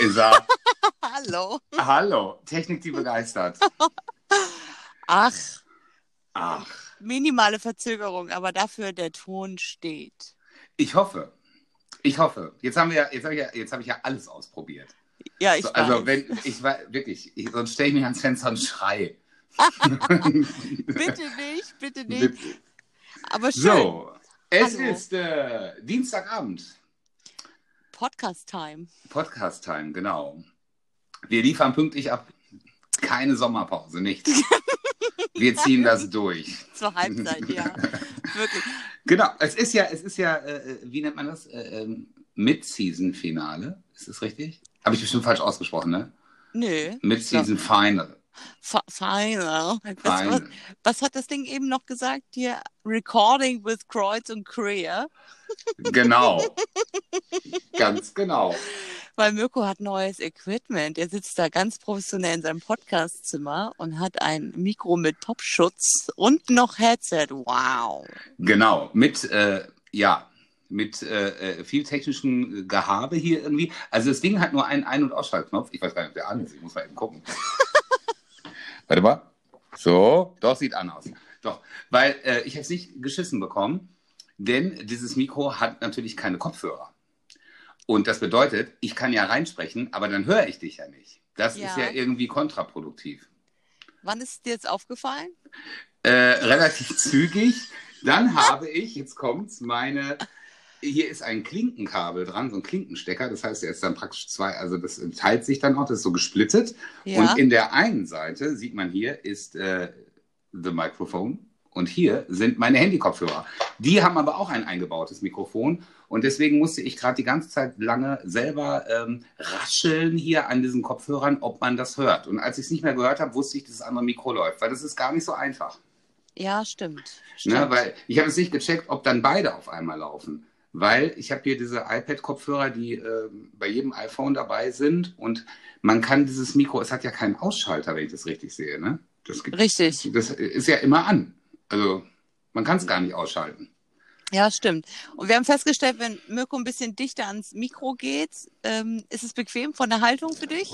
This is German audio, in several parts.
ist er. Hallo. Hallo, Technik, die begeistert. Ach, Ach, minimale Verzögerung, aber dafür der Ton steht. ich hoffe. Ich hoffe. Jetzt haben wir ja, jetzt habe ich ja, jetzt habe ich ja alles ausprobiert. Ja, ich So, also weiß. wenn ich war wirklich, ich, sonst stelle ich mich ans Fenster und schrei. Bitte nicht, bitte nicht. Aber schön. So, es Hallo. ist äh, Dienstagabend. Podcast-Time. Podcast-Time, genau. Wir liefern pünktlich ab. Keine Sommerpause, nichts. Wir ziehen das durch. Zur Halbzeit, ja. Wirklich. Genau, es ist ja, es ist ja, äh, wie nennt man das? Äh, ähm, Mid-Season-Finale. Ist das richtig? Habe ich bestimmt falsch ausgesprochen, ne? Nö. Mid-Season-Final. Final. Was, was, was hat das Ding eben noch gesagt? Hier, Recording with Kreuz und Queer. Genau. Ganz genau. Weil Mirko hat neues Equipment. Er sitzt da ganz professionell in seinem Podcastzimmer und hat ein Mikro mit Popschutz und noch Headset. Wow. Genau. Mit, äh, ja, mit äh, äh, viel technischem Gehabe hier irgendwie. Also das Ding hat nur einen Ein- und Ausschaltknopf. Ich weiß gar nicht, ob der an ist. Ich muss mal eben gucken. Warte mal. So, doch, sieht an aus. Doch, weil äh, ich habe es nicht geschissen bekommen, denn dieses Mikro hat natürlich keine Kopfhörer. Und das bedeutet, ich kann ja reinsprechen, aber dann höre ich dich ja nicht. Das Ja. ist ja irgendwie kontraproduktiv. Wann ist dir jetzt aufgefallen? Äh, relativ zügig. Dann habe ich, jetzt kommt's, meine. Hier ist ein Klinkenkabel dran, so ein Klinkenstecker. Das heißt, er ist dann praktisch zwei, also das teilt sich dann auch, das ist so gesplittet. Ja. Und in der einen Seite, sieht man hier, ist äh, the Microphone. Und hier sind meine Handykopfhörer. Die haben aber auch ein eingebautes Mikrofon. Und deswegen musste ich gerade die ganze Zeit lange selber ähm, rascheln hier an diesen Kopfhörern, ob man das hört. Und als ich es nicht mehr gehört habe, wusste ich, dass das andere Mikro läuft. Weil das ist gar nicht so einfach. ja, stimmt. stimmt. Ne? Weil ich habe es nicht gecheckt, ob dann beide auf einmal laufen. Weil ich habe hier diese iPad-Kopfhörer, die äh, bei jedem iPhone dabei sind. Und man kann dieses Mikro, es hat ja keinen Ausschalter, wenn ich das richtig sehe. Ne? Das, gibt, Richtig. das ist ja immer an. Also man kann es gar nicht ausschalten. Ja, stimmt. Und wir haben festgestellt, wenn Mirko ein bisschen dichter ans Mikro geht, ähm, ist es bequem von der Haltung für dich?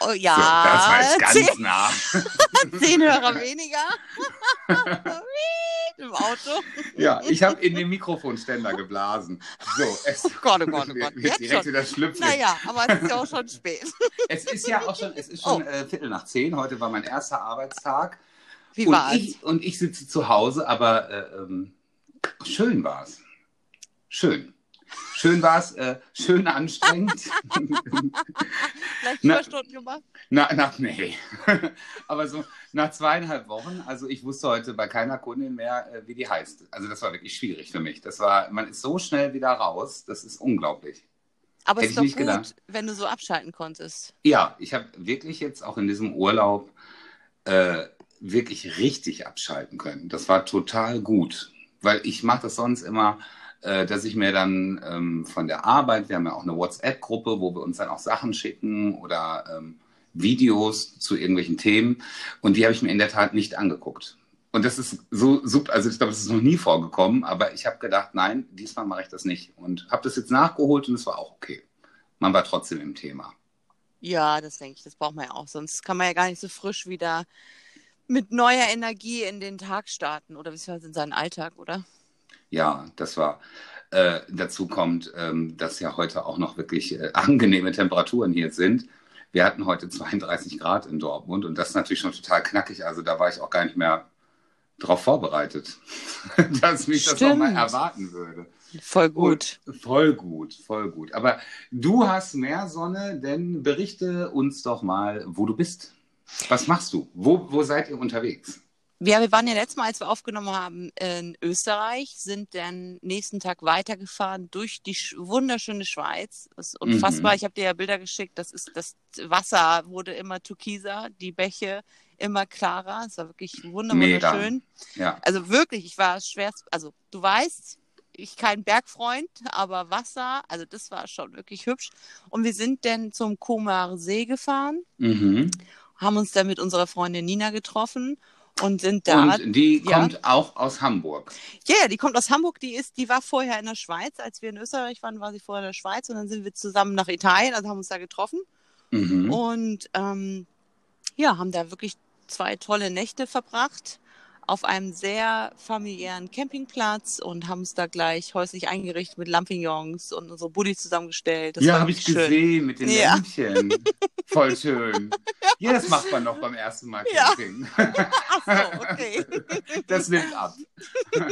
Oh ja, So, das war jetzt zehn, ganz nah. zehn Hörer weniger. Im Auto. ja, ich habe in den Mikrofonständer geblasen. So, es Oh Gott, oh Gott, oh Gott. wird Jetzt direkt schon. wieder schlüpfrig. Naja, aber es ist ja auch schon spät. Es ist ja auch schon, es ist schon Oh. äh, Viertel nach zehn. Heute war mein erster Arbeitstag. Wie und war's? ich, und ich sitze zu Hause, aber äh, ähm, schön war es. Schön. Schön war es, äh, schön anstrengend. Vielleicht Überstunden gemacht? na, na, nee. aber so nach zweieinhalb Wochen, also ich wusste heute bei keiner Kundin mehr, äh, wie die heißt. Also das war wirklich schwierig für mich. Das war, man ist so schnell wieder raus, das ist unglaublich. Aber es ist doch gut, gedacht. wenn du so abschalten konntest. Ja, ich habe wirklich jetzt auch in diesem Urlaub äh, wirklich richtig abschalten können. Das war total gut, weil ich mache das sonst immer, äh, dass ich mir dann ähm, von der Arbeit, wir haben ja auch eine WhatsApp-Gruppe, wo wir uns dann auch Sachen schicken oder ähm, Videos zu irgendwelchen Themen und die habe ich mir in der Tat nicht angeguckt. Und das ist so super, also ich glaube, das ist noch nie vorgekommen, aber ich habe gedacht, nein, diesmal mache ich das nicht und habe das jetzt nachgeholt und es war auch okay. Man war trotzdem im Thema. Ja, das denke ich, das braucht man ja auch. Sonst kann man ja gar nicht so frisch wieder mit neuer Energie in den Tag starten oder beziehungsweise in seinen Alltag, oder? Ja, das war. Äh, dazu kommt, ähm, dass ja heute auch noch wirklich äh, angenehme Temperaturen hier sind. Wir hatten heute 32 Grad in Dortmund und das ist natürlich schon total knackig. Also da war ich auch gar nicht mehr drauf vorbereitet, dass mich das Stimmt. nochmal erwarten würde. Voll gut. Und voll gut, voll gut. Aber du hast mehr Sonne, denn berichte uns doch mal, wo du bist. Was machst du? Wo, wo seid ihr unterwegs? Ja, wir waren ja letztes Mal, als wir aufgenommen haben, in Österreich, sind dann nächsten Tag weitergefahren durch die sch- wunderschöne Schweiz. Das ist unfassbar. Mhm. Ich habe dir ja Bilder geschickt. Das ist das Wasser wurde immer türkiser, die Bäche immer klarer. Es war wirklich wunderschön. Ja, Also wirklich, ich war schwerst, also du weißt, ich kein Bergfreund, aber Wasser, also das war schon wirklich hübsch. Und wir sind dann zum Komar See gefahren, mhm. haben uns dann mit unserer Freundin Nina getroffen und sind da. Und die ja. kommt auch aus Hamburg. Ja, ja, die kommt aus Hamburg. Die ist, die war vorher in der Schweiz. Als wir in Österreich waren, war sie vorher in der Schweiz und dann sind wir zusammen nach Italien, also haben uns da getroffen Mhm. und ähm, ja, haben da wirklich zwei tolle Nächte verbracht auf einem sehr familiären Campingplatz und haben uns da gleich häuslich eingerichtet mit Lampignons und unsere Buddies zusammengestellt. Das ja, habe ich schön. gesehen mit den Ja. Lämpchen. Voll schön. Ja, das macht man noch beim ersten Mal Ja. Camping. Ach so, okay. Das nimmt ab.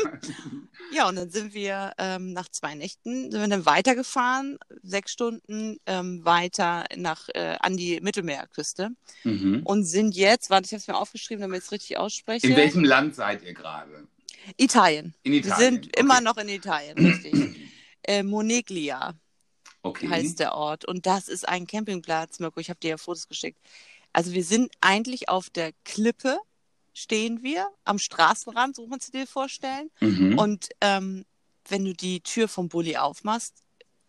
Ja, und dann sind wir ähm, nach zwei Nächten sind wir dann weitergefahren, sechs Stunden ähm, weiter nach äh, an die Mittelmeerküste Mhm. und sind jetzt, warte, ich habe es mir aufgeschrieben, damit ich es richtig ausspreche. In welchem Land seid ihr gerade? Italien. In Wir Italien. sind immer okay. noch in Italien, richtig. äh, Moneglia Okay. heißt der Ort und das ist ein Campingplatz, Mirko. Ich habe dir ja Fotos geschickt. Also wir sind eigentlich auf der Klippe, stehen wir am Straßenrand, so kannst du dir vorstellen. Mhm. Und ähm, wenn du die Tür vom Bulli aufmachst,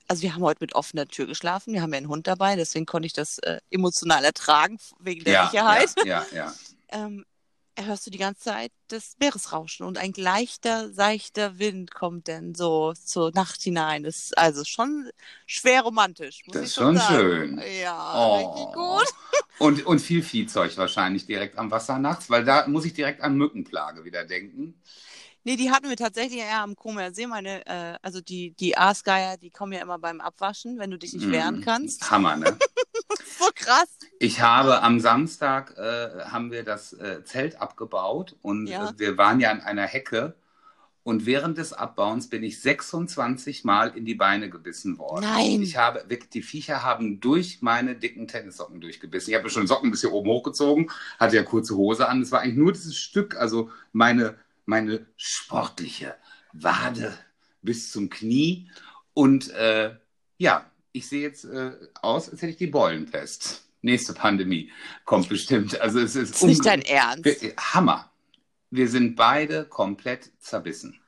also wir haben heute mit offener Tür geschlafen, wir haben ja einen Hund dabei, deswegen konnte ich das äh, emotional ertragen, wegen der ja, Sicherheit. Ja, ja, ja. Ähm, hörst du die ganze Zeit das Meeresrauschen und ein leichter, seichter Wind kommt dann so zur Nacht hinein. Das ist also schon schwer romantisch, muss Das ist schon sagen. schön. Ja, richtig Oh. gut. Und, und viel Viehzeug wahrscheinlich direkt am Wasser nachts, weil da muss ich direkt an Mückenplage wieder denken. Nee, die hatten wir tatsächlich eher am Comer See. Meine, äh, also die, die Aasgeier, die kommen ja immer beim Abwaschen, wenn du dich nicht wehren Mhm. kannst. Hammer, ne? So krass. Ich habe am Samstag äh, haben wir das äh, Zelt abgebaut und Ja. äh, wir waren ja an einer Hecke und während des Abbauens bin ich 26 Mal in die Beine gebissen worden. Nein. Ich habe die Viecher haben durch meine dicken Tennissocken durchgebissen. Ich habe schon Socken bis hier oben hochgezogen, hatte ja kurze Hose an. Es war eigentlich nur dieses Stück, also meine meine sportliche Wade bis zum Knie und äh, ja, ich sehe jetzt äh, aus, als hätte ich die Beulenpest. Nächste Pandemie kommt bestimmt. Also es ist, ist nicht dein Ernst. Wir- Hammer. Wir sind beide komplett zerbissen.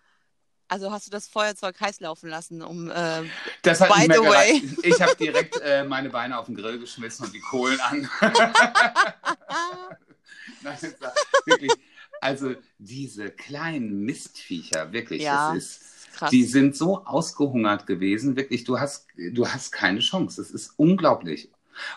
Also hast du das Feuerzeug heiß laufen lassen, um äh, Das hat By the way. gereicht. Ich habe direkt äh, meine Beine auf den Grill geschmissen und die Kohlen an. Nein, wirklich. Also diese kleinen Mistviecher, wirklich, Ja, das ist. Krass. Die sind so ausgehungert gewesen, wirklich, du hast, du hast keine Chance. Das ist unglaublich.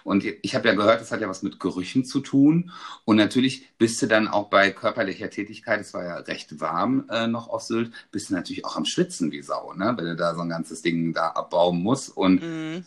Und ich habe ja gehört, das hat ja was mit Gerüchen zu tun. Und natürlich bist du dann auch bei körperlicher Tätigkeit, es war ja recht warm äh, noch auf Sylt, bist du natürlich auch am Schwitzen wie Sau, ne? wenn du da so ein ganzes Ding da abbauen musst. Und Mhm.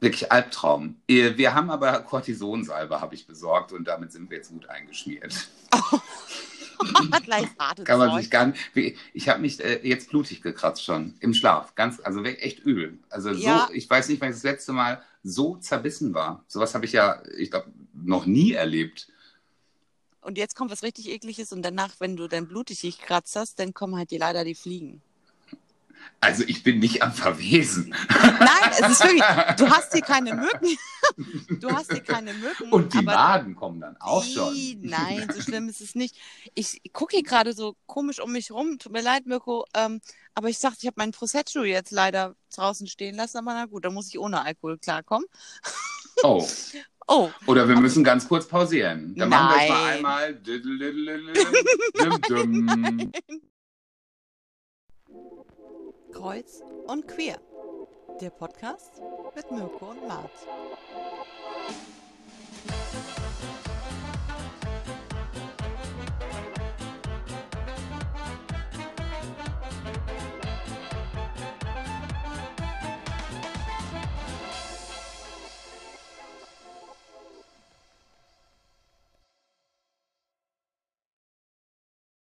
wirklich Albtraum. Äh, Wir haben aber Cortisonsalbe, habe ich besorgt, und damit sind wir jetzt gut eingeschmiert. Gleich harte Kann man Zeug. sich gar nicht. Ich habe mich äh, jetzt blutig gekratzt schon im Schlaf. Ganz, also echt übel. Also so, Ja. ich weiß nicht, wann ich das letzte Mal so zerbissen war. Sowas habe ich ja, ich glaube, noch nie erlebt. Und jetzt kommt was richtig ekliges und danach, wenn du dann blutig dich kratzt hast, dann kommen halt dir leider die Fliegen. Also ich bin nicht am Verwesen. Nein, es ist wirklich, du hast hier keine Mücken. Du hast hier keine Mücken. Und die Maden kommen dann auch schon. Ih, Nein, so schlimm ist es nicht. Ich gucke hier gerade so komisch um mich rum. Tut mir leid, Mirko. Ähm, aber ich dachte, ich habe meinen Prosecco jetzt leider draußen stehen lassen. Aber na gut, dann muss ich ohne Alkohol klarkommen. Oh. Oh, Oder wir müssen ganz kurz pausieren. Dann machen wir jetzt mal Nein. einmal. Kreuz und Queer. Der Podcast mit Mirko und Mart.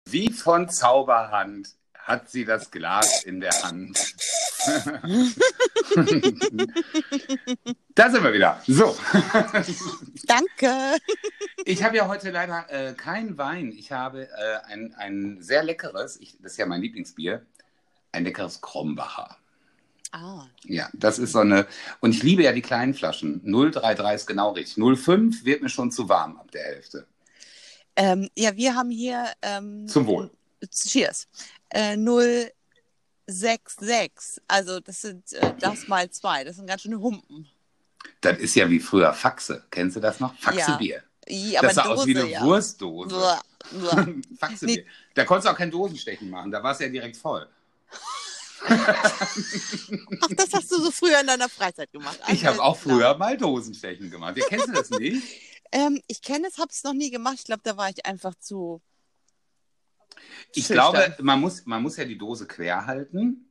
Wie von Zauberhand hat sie das Glas in der Hand. da sind wir wieder. So, Danke. ich habe ja heute leider äh, keinen Wein. Ich habe äh, ein, ein sehr leckeres, ich, das ist ja mein Lieblingsbier, ein leckeres Krombacher. Ah, Ja, das ist so eine, und ich liebe ja die kleinen Flaschen. 033 ist genau richtig. 05 wird mir schon zu warm ab der Hälfte. ähm, ja, wir haben hier. Ähm, Zum Wohl. Cheers. Äh, 066. Also, das sind äh, das mal zwei. Das sind ganz schöne Humpen. Das ist ja wie früher Faxe. Kennst du das noch? Faxe-Bier. I, aber das sah aus wie Dose, eine ja. Wurstdose. Uah, uah. Faxe Nee. Da konntest du auch kein Dosenstechen machen, da war es ja direkt voll. Ach, das hast du so früher in deiner Freizeit gemacht. Ich Alles habe auch früher mal Dosenstechen gemacht. Ihr kennst du das nicht? Ähm, ich kenne es, habe es noch nie gemacht. Ich glaube, da war ich einfach zu. Ich schüchtern. glaube, man muss, man muss ja die Dose quer halten,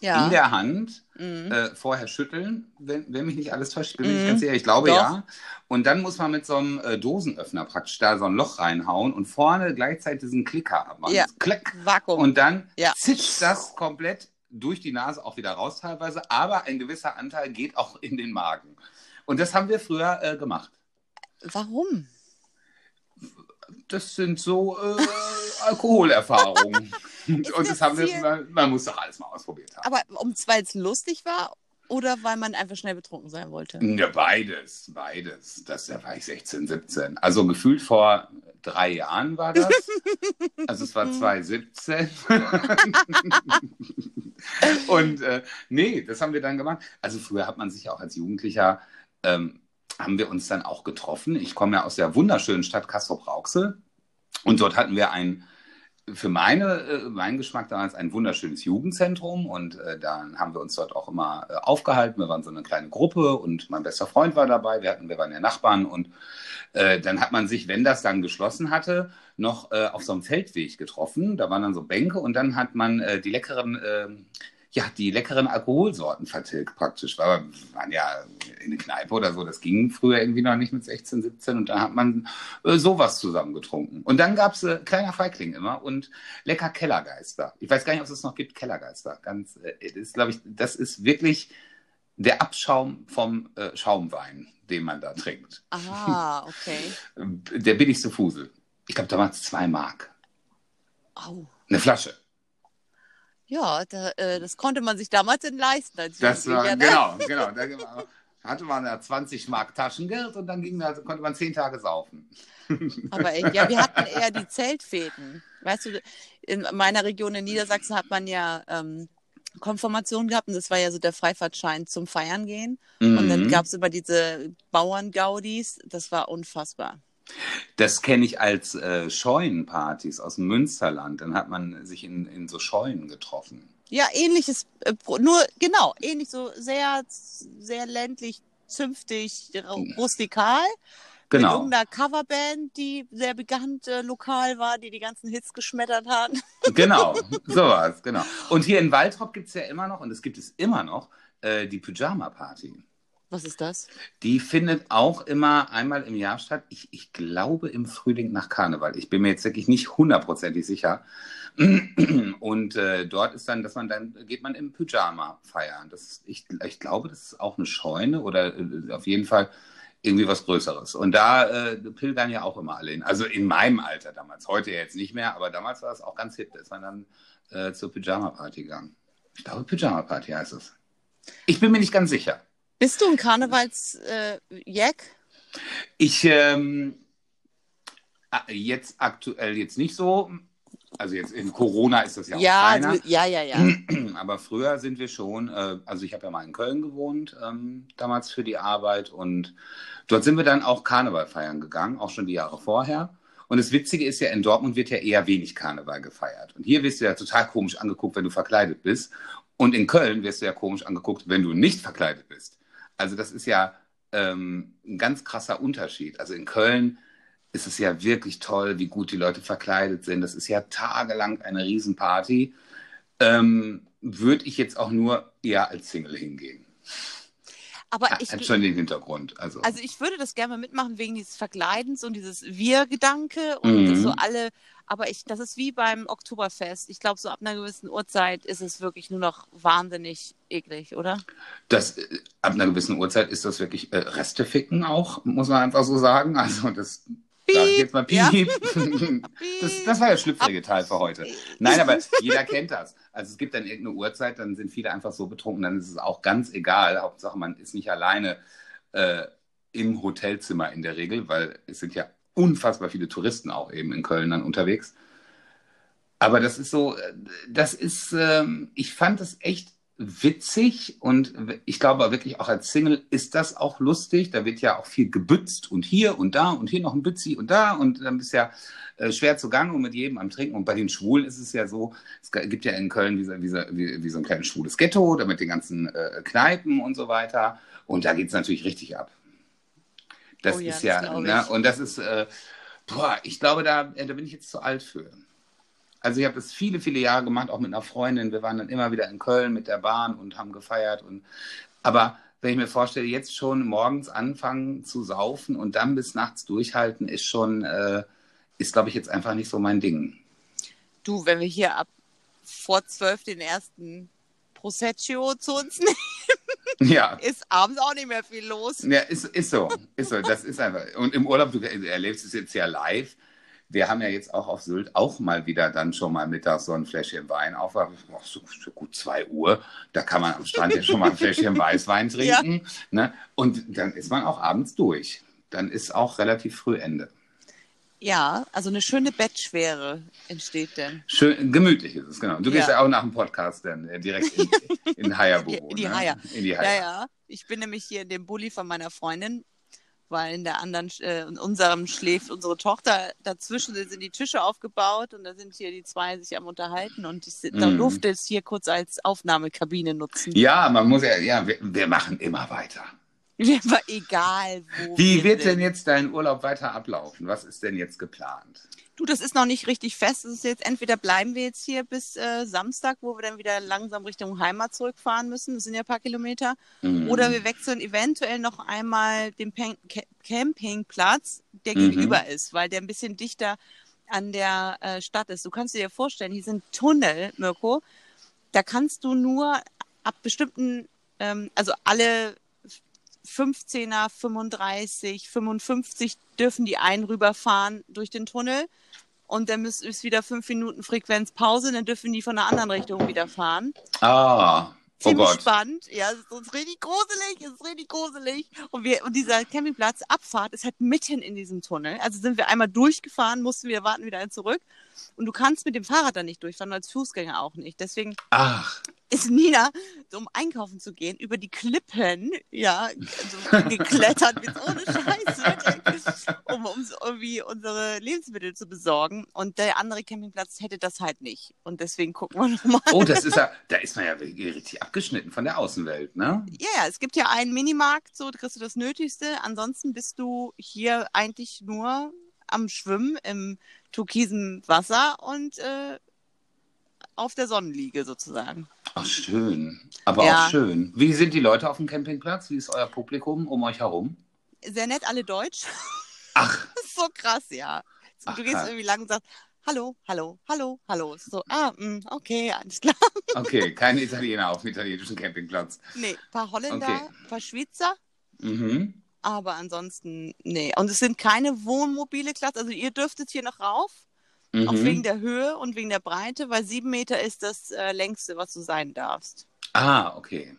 ja. in der Hand, Mhm. äh, vorher schütteln, wenn, wenn mich nicht alles täuscht. Ich bin Mhm. nicht ganz sicher, ich glaube Doch. ja. Und dann muss man mit so einem äh, Dosenöffner praktisch da so ein Loch reinhauen und vorne gleichzeitig diesen Klicker abmachen. Ja. Klick. Vakuum. Und dann Ja. zischt das komplett durch die Nase auch wieder raus teilweise, aber ein gewisser Anteil geht auch in den Magen. Und das haben wir früher äh, gemacht. Warum? Das sind so äh, Alkoholerfahrungen. Und das haben wir, man, man muss doch alles mal ausprobiert haben. Aber um weil es lustig war oder weil man einfach schnell betrunken sein wollte? Ja, beides, beides. Das, da war ich 16, 17. Also gefühlt vor drei Jahren war das. Also es war 2017. Und äh, nee, das haben wir dann gemacht. Also früher hat man sich ja auch als Jugendlicher, ähm, haben wir uns dann auch getroffen. Ich komme ja aus der wunderschönen Stadt Castrop-Rauxel. Und dort hatten wir ein, für meine, äh, meinen Geschmack damals ein wunderschönes Jugendzentrum. Und äh, dann haben wir uns dort auch immer äh, aufgehalten. Wir waren so eine kleine Gruppe und mein bester Freund war dabei. Wir, hatten, wir waren ja Nachbarn. Und äh, dann hat man sich, wenn das dann geschlossen hatte, noch äh, auf so einem Feldweg getroffen. Da waren dann so Bänke und dann hat man äh, die leckeren, äh, ja, die leckeren Alkoholsorten vertilgt praktisch. Weil wir waren ja in eine Kneipe oder so, das ging früher irgendwie noch nicht mit 16, 17 und da hat man äh, sowas zusammen getrunken. Und dann gab es äh, kleiner Feigling immer und lecker Kellergeister. Ich weiß gar nicht, ob es das noch gibt, Kellergeister. Ganz, äh, das ist, glaube ich, das ist wirklich der Abschaum vom äh, Schaumwein, den man da trinkt. Ah, okay. Der billigste Fusel. Ich glaube, damals zwei Mark. Au. Eine Flasche. Ja, da, äh, das konnte man sich damals denn leisten. Als Das war, ne? genau, genau. Da hatte man ja 20 Mark Taschengeld und dann ging, da- konnte man zehn Tage saufen. Aber äh, ja, wir hatten eher die Zeltfäden. Weißt du, in meiner Region in Niedersachsen hat man ja ähm, Konfirmation gehabt und das war ja so der Freifahrtschein zum Feiern gehen. Und dann Mhm. gab es immer diese Bauerngaudis, das war unfassbar. Das kenne ich als äh, Scheunenpartys aus dem Münsterland. Dann hat man sich in, in so Scheunen getroffen. Ja, ähnliches, äh, nur genau, ähnlich so sehr, sehr ländlich, zünftig, ru- rustikal. Mit Genau. irgendeiner Coverband, die sehr bekannt äh, lokal war, die die ganzen Hits geschmettert hat. Genau, sowas, genau. Und hier in Waldrop gibt es ja immer noch, und es gibt es immer noch, äh, die Pyjama-Party. Was ist das? Die findet auch immer einmal im Jahr statt. Ich, ich glaube im Frühling nach Karneval. Ich bin mir jetzt wirklich nicht hundertprozentig sicher. Und äh, dort ist dann, dass man dann geht man im Pyjama feiern. Das ist, ich, ich glaube, das ist auch eine Scheune oder äh, auf jeden Fall irgendwie was Größeres. Und da äh, pilgern ja auch immer alle hin. Also in meinem Alter damals, heute jetzt nicht mehr, aber damals war es auch ganz hip. Da ist man dann äh, zur Pyjama-Party gegangen. Ich glaube, Pyjama-Party heißt es. Ich bin mir nicht ganz sicher. Bist du ein Karnevals-Jack? Äh? Ich ähm, jetzt aktuell jetzt nicht so. Also jetzt in Corona ist das ja auch ja, keiner. du, ja, ja, ja. Aber früher sind wir schon, äh, also ich habe ja mal in Köln gewohnt, ähm, damals für die Arbeit und dort sind wir dann auch Karneval feiern gegangen, auch schon die Jahre vorher. Und das Witzige ist ja, in Dortmund wird ja eher wenig Karneval gefeiert. Und hier wirst du ja total komisch angeguckt, wenn du verkleidet bist. Und in Köln wirst du ja komisch angeguckt, wenn du nicht verkleidet bist. Also das ist ja ähm, ein ganz krasser Unterschied. Also in Köln ist es ja wirklich toll, wie gut die Leute verkleidet sind. Das ist ja tagelang eine Riesenparty. Ähm, Würde ich jetzt auch nur eher als Single hingehen. Aber Hat ich, schon den Hintergrund. Also, also ich würde das gerne mal mitmachen wegen dieses Verkleidens und dieses Wir-Gedanke und Mhm. so alle. Aber ich, das ist wie beim Oktoberfest. Ich glaube, so ab einer gewissen Uhrzeit ist es wirklich nur noch wahnsinnig eklig, oder? das, äh, ab einer gewissen Uhrzeit ist das wirklich äh, Resteficken auch, muss man einfach so sagen. Also das ich jetzt mal ja. piep. Das, das war der schlüpfrige Teil für heute. Nein, aber jeder kennt das. Also es gibt dann irgendeine Uhrzeit, dann sind viele einfach so betrunken, dann ist es auch ganz egal. Hauptsache, man ist nicht alleine äh, im Hotelzimmer in der Regel, weil es sind ja unfassbar viele Touristen auch eben in Köln dann unterwegs. Aber das ist so, äh, das ist, ähm, ich fand das echt witzig und ich glaube wirklich auch als Single ist das auch lustig. Da wird ja auch viel gebützt und hier und da und hier noch ein Bützi und da und dann bist ja äh, schwer zugange und mit jedem am Trinken. Und bei den Schwulen ist es ja so, es gibt ja in Köln wie, wie, wie, wie so ein kleines schwules Ghetto, da mit den ganzen äh, Kneipen und so weiter. Und da geht es natürlich richtig ab. Das oh ja, ist ja, das ne? und das ist, äh, boah, ich glaube, da, äh, da bin ich jetzt zu alt für. Also ich habe das viele, viele Jahre gemacht, auch mit einer Freundin. Wir waren dann immer wieder in Köln mit der Bahn und haben gefeiert. Und, aber wenn ich mir vorstelle, jetzt schon morgens anfangen zu saufen und dann bis nachts durchhalten, ist schon, äh, ist glaube ich jetzt einfach nicht so mein Ding. Du, wenn wir hier ab vor zwölf den ersten Prosecco zu uns nehmen, ja. ist abends auch nicht mehr viel los. Ja, ist, ist so, ist so, das ist einfach. Und im Urlaub, du erlebst es jetzt ja live wir haben ja jetzt auch auf Sylt auch mal wieder dann schon mal mittags so ein Fläschchen Wein auf. So, so, gut zwei Uhr. Da kann man am Strand ja schon mal ein Fläschchen Weißwein trinken. Ja. Ne? Und dann ist man auch abends durch. Dann ist auch relativ früh Ende. Ja, also eine schöne Bettschwere entsteht denn. Schön, gemütlich ist es, genau. Du ja. gehst ja auch nach dem Podcast dann äh, direkt in, in Haya-Büro. In die ne? Haya. In die Haya. Ja, ja. Ich bin nämlich hier in dem Bulli von meiner Freundin weil in der anderen, äh, in unserem schläft unsere Tochter. Dazwischen sind die Tische aufgebaut und da sind hier die zwei sich am unterhalten und ich mm. durfte es hier kurz als Aufnahmekabine nutzen. Ja, man muss ja, ja, wir, wir machen immer weiter. egal wo. Wie wird sind. denn jetzt dein Urlaub weiter ablaufen? Was ist denn jetzt geplant? Du, das ist noch nicht richtig fest. Es ist jetzt entweder bleiben wir jetzt hier bis äh, Samstag, wo wir dann wieder langsam Richtung Heimat zurückfahren müssen. Das sind ja ein paar Kilometer. Mhm. Oder wir wechseln eventuell noch einmal den Pen Campingplatz, der mhm. gegenüber ist, weil der ein bisschen dichter an der äh, Stadt ist. Du kannst dir vorstellen, hier sind Tunnel, Mirko. Da kannst du nur ab bestimmten, ähm, also alle 15er, 35, 55 dürfen die einen rüberfahren durch den Tunnel und dann ist, ist wieder fünf Minuten Frequenzpause, dann dürfen die von einer anderen Richtung wieder fahren. Ah. Oh Ziemlich Gott. spannend. Ja, es ist richtig gruselig, es ist richtig gruselig. Und, wir, und dieser Campingplatz, Abfahrt, ist halt mitten in diesem Tunnel. Also sind wir einmal durchgefahren, mussten wir warten wieder zurück. Und du kannst mit dem Fahrrad da nicht durchfahren, als Fußgänger auch nicht. Deswegen Ach. Ist Nina, so, um einkaufen zu gehen, über die Klippen, ja, also geklettert, mit ohne Scheiße, um uns irgendwie unsere Lebensmittel zu besorgen. Und der andere Campingplatz hätte das halt nicht. Und deswegen gucken wir nochmal. Oh, das ist ja, da ist man ja richtig abgeschnitten von der Außenwelt, ne? Ja, ja, es gibt ja einen Minimarkt, so kriegst du das Nötigste. Ansonsten bist du hier eigentlich nur am Schwimmen im türkisen Wasser und äh, auf der Sonnenliege sozusagen. Ach, schön. Aber ja. auch schön. Wie sind die Leute auf dem Campingplatz? Wie ist euer Publikum um euch herum? Sehr nett, alle Deutsch. Ach. so krass, ja. Ach, du gehst krass. irgendwie lang und sagst, hallo, hallo, hallo, hallo. So, ah, mh, okay, alles klar. Okay, keine Italiener auf dem italienischen Campingplatz. Nee, ein paar Holländer, ein okay. paar Schweizer. Mhm. Aber ansonsten, nee. Und es sind keine wohnmobile Klasse. Also ihr dürftet hier noch rauf. Mhm. Auch wegen der Höhe und wegen der Breite, weil sieben Meter ist das äh, längste, was du sein darfst. Ah, okay.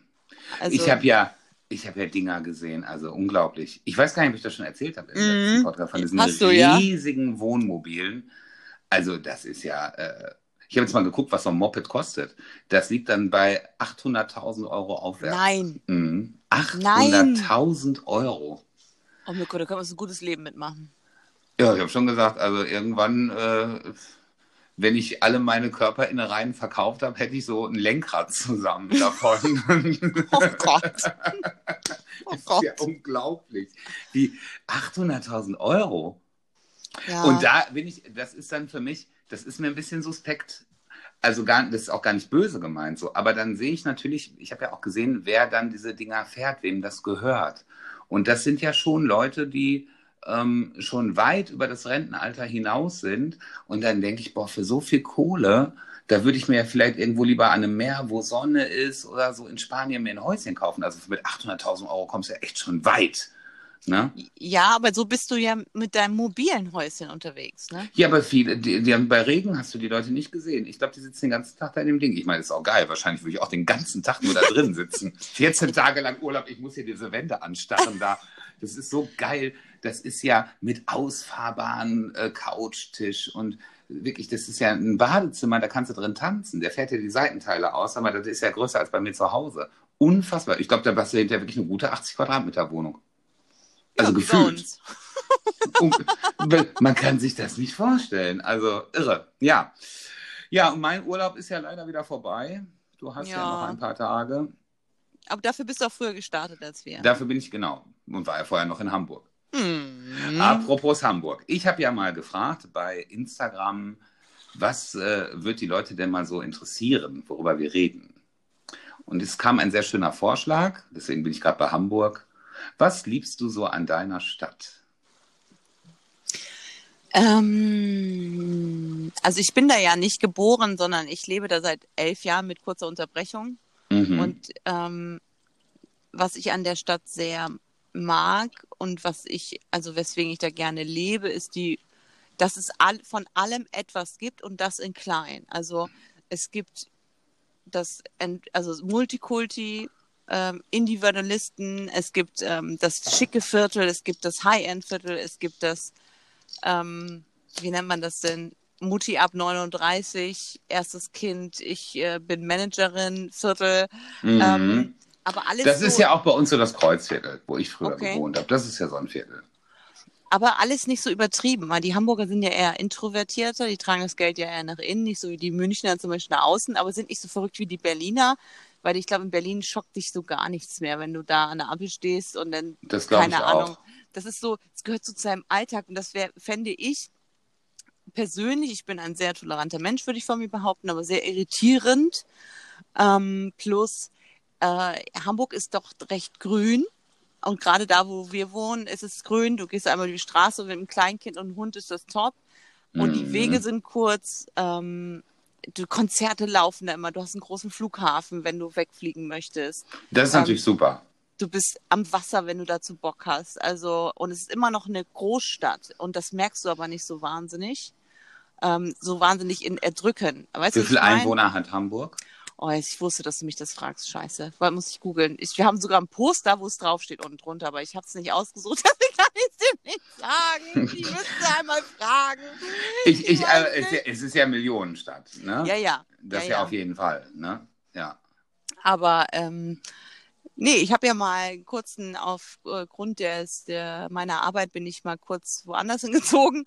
Also, ich habe ja, ich habe ja Dinger gesehen, also unglaublich. Ich weiß gar nicht, ob ich das schon erzählt habe im letzten mhm. Podcast von diesen du, riesigen ja? Wohnmobilen. Also das ist ja, äh, ich habe jetzt mal geguckt, was so ein Moped kostet. Das liegt dann bei 800.000 Euro aufwärts. Nein. Mhm. 800.000 Euro. Oh mein Gott, da können wir uns ein gutes Leben mitmachen. Ja, ich habe schon gesagt, also irgendwann, äh, wenn ich alle meine Körperinnereien verkauft habe, hätte ich so ein Lenkrad zusammen davon. oh Gott. Oh das ist ja unglaublich. Die 800.000 Euro. Ja. Und da bin ich, das ist dann für mich, das ist mir ein bisschen suspekt. Also gar, das ist auch gar nicht böse gemeint so. Aber dann sehe ich natürlich, ich habe ja auch gesehen, wer dann diese Dinger fährt, wem das gehört. Und das sind ja schon Leute, die ähm, schon weit über das Rentenalter hinaus sind. Und dann denke ich, boah, für so viel Kohle, da würde ich mir ja vielleicht irgendwo lieber an einem Meer, wo Sonne ist oder so in Spanien mir ein Häuschen kaufen. Also mit 800.000 Euro kommst du ja echt schon weit. Ne? Ja, aber so bist du ja mit deinem mobilen Häuschen unterwegs. Ne? Ja, aber viele, die, die, bei Regen hast du die Leute nicht gesehen. Ich glaube, die sitzen den ganzen Tag da in dem Ding. Ich meine, das ist auch geil. Wahrscheinlich würde ich auch den ganzen Tag nur da drin sitzen. 14 Tage lang Urlaub, ich muss hier diese Wände anstarren da. Das ist so geil. Das ist ja mit ausfahrbaren äh, Couchtisch und wirklich, das ist ja ein Badezimmer, da kannst du drin tanzen. Der fährt ja die Seitenteile aus, aber das ist ja größer als bei mir zu Hause. Unfassbar. Ich glaube, da hast du hinterher wirklich eine gute 80 Quadratmeter Wohnung. Also Ja, gefühlt. man kann sich das nicht vorstellen. Also irre. Ja. Ja, und mein Urlaub ist ja leider wieder vorbei. Du hast ja, Ja. noch ein paar Tage. Aber dafür bist du auch früher gestartet als wir. Dafür bin ich genau. Und war ja vorher noch in Hamburg. Hm. Apropos Hamburg. Ich habe ja mal gefragt bei Instagram, was äh, wird die Leute denn mal so interessieren, worüber wir reden? Und es kam ein sehr schöner Vorschlag, deswegen bin ich gerade bei Hamburg. Was liebst du so an deiner Stadt? Ähm, also ich bin da ja nicht geboren, sondern ich lebe da seit elf Jahren mit kurzer Unterbrechung. Mhm. Und ähm, was ich an der Stadt sehr mag und was ich, also weswegen ich da gerne lebe, ist die, dass es all, von allem etwas gibt und das in klein. Also es gibt das, also Multikulti, ähm, Individualisten, es gibt ähm, das schicke Viertel, es gibt das High-End-Viertel, es gibt das, ähm, wie nennt man das denn? Mutti ab 39, erstes Kind, ich äh, bin Managerin, Viertel. Mhm. Ähm, aber alles das so, ist ja auch bei uns so das Kreuzviertel, wo ich früher Okay. gewohnt habe. Das ist ja so ein Viertel. aber alles nicht so übertrieben, weil die Hamburger sind ja eher introvertierter, die tragen das Geld ja eher nach innen, nicht so wie die Münchner zum Beispiel nach außen, aber sind nicht so verrückt wie die Berliner, weil ich glaube, in Berlin schockt dich so gar nichts mehr, wenn du da an der Ampel stehst und dann, Das glaube ich keine auch. Ahnung, das ist so, es gehört so zu seinem Alltag und das wäre, fände ich persönlich, ich bin ein sehr toleranter Mensch, würde ich von mir behaupten, aber sehr irritierend. Ähm, plus, äh, Hamburg ist doch recht grün. Und gerade da, wo wir wohnen, ist es grün. Du gehst einmal die Straße mit einem Kleinkind und einem Hund ist das top. Und die Mhm. Wege sind kurz. Ähm, du, Konzerte laufen da immer. Du hast einen großen Flughafen, wenn du wegfliegen möchtest. Das ist Ähm, natürlich super. Du bist am Wasser, wenn du dazu Bock hast. Also, und es ist immer noch eine Großstadt. Und das merkst du aber nicht so wahnsinnig. Ähm, so wahnsinnig in erdrücken. Weißt Wie viele? Einwohner hat Hamburg? Oh, ich wusste, dass du mich das fragst. Scheiße. Weil muss ich googeln. Wir haben sogar ein Poster, wo es draufsteht unten drunter, aber ich habe es nicht ausgesucht. Deswegen kann ich dir nicht sagen. Ich müsste einmal fragen. Ich, ich, äh, es, es ist ja Millionenstadt, ne? Ja, ja. Das ja, ja, ja. auf jeden Fall, ne? Ja. Aber ähm, nee, ich habe ja mal kurzen aufgrund des, der meiner Arbeit bin ich mal kurz woanders hingezogen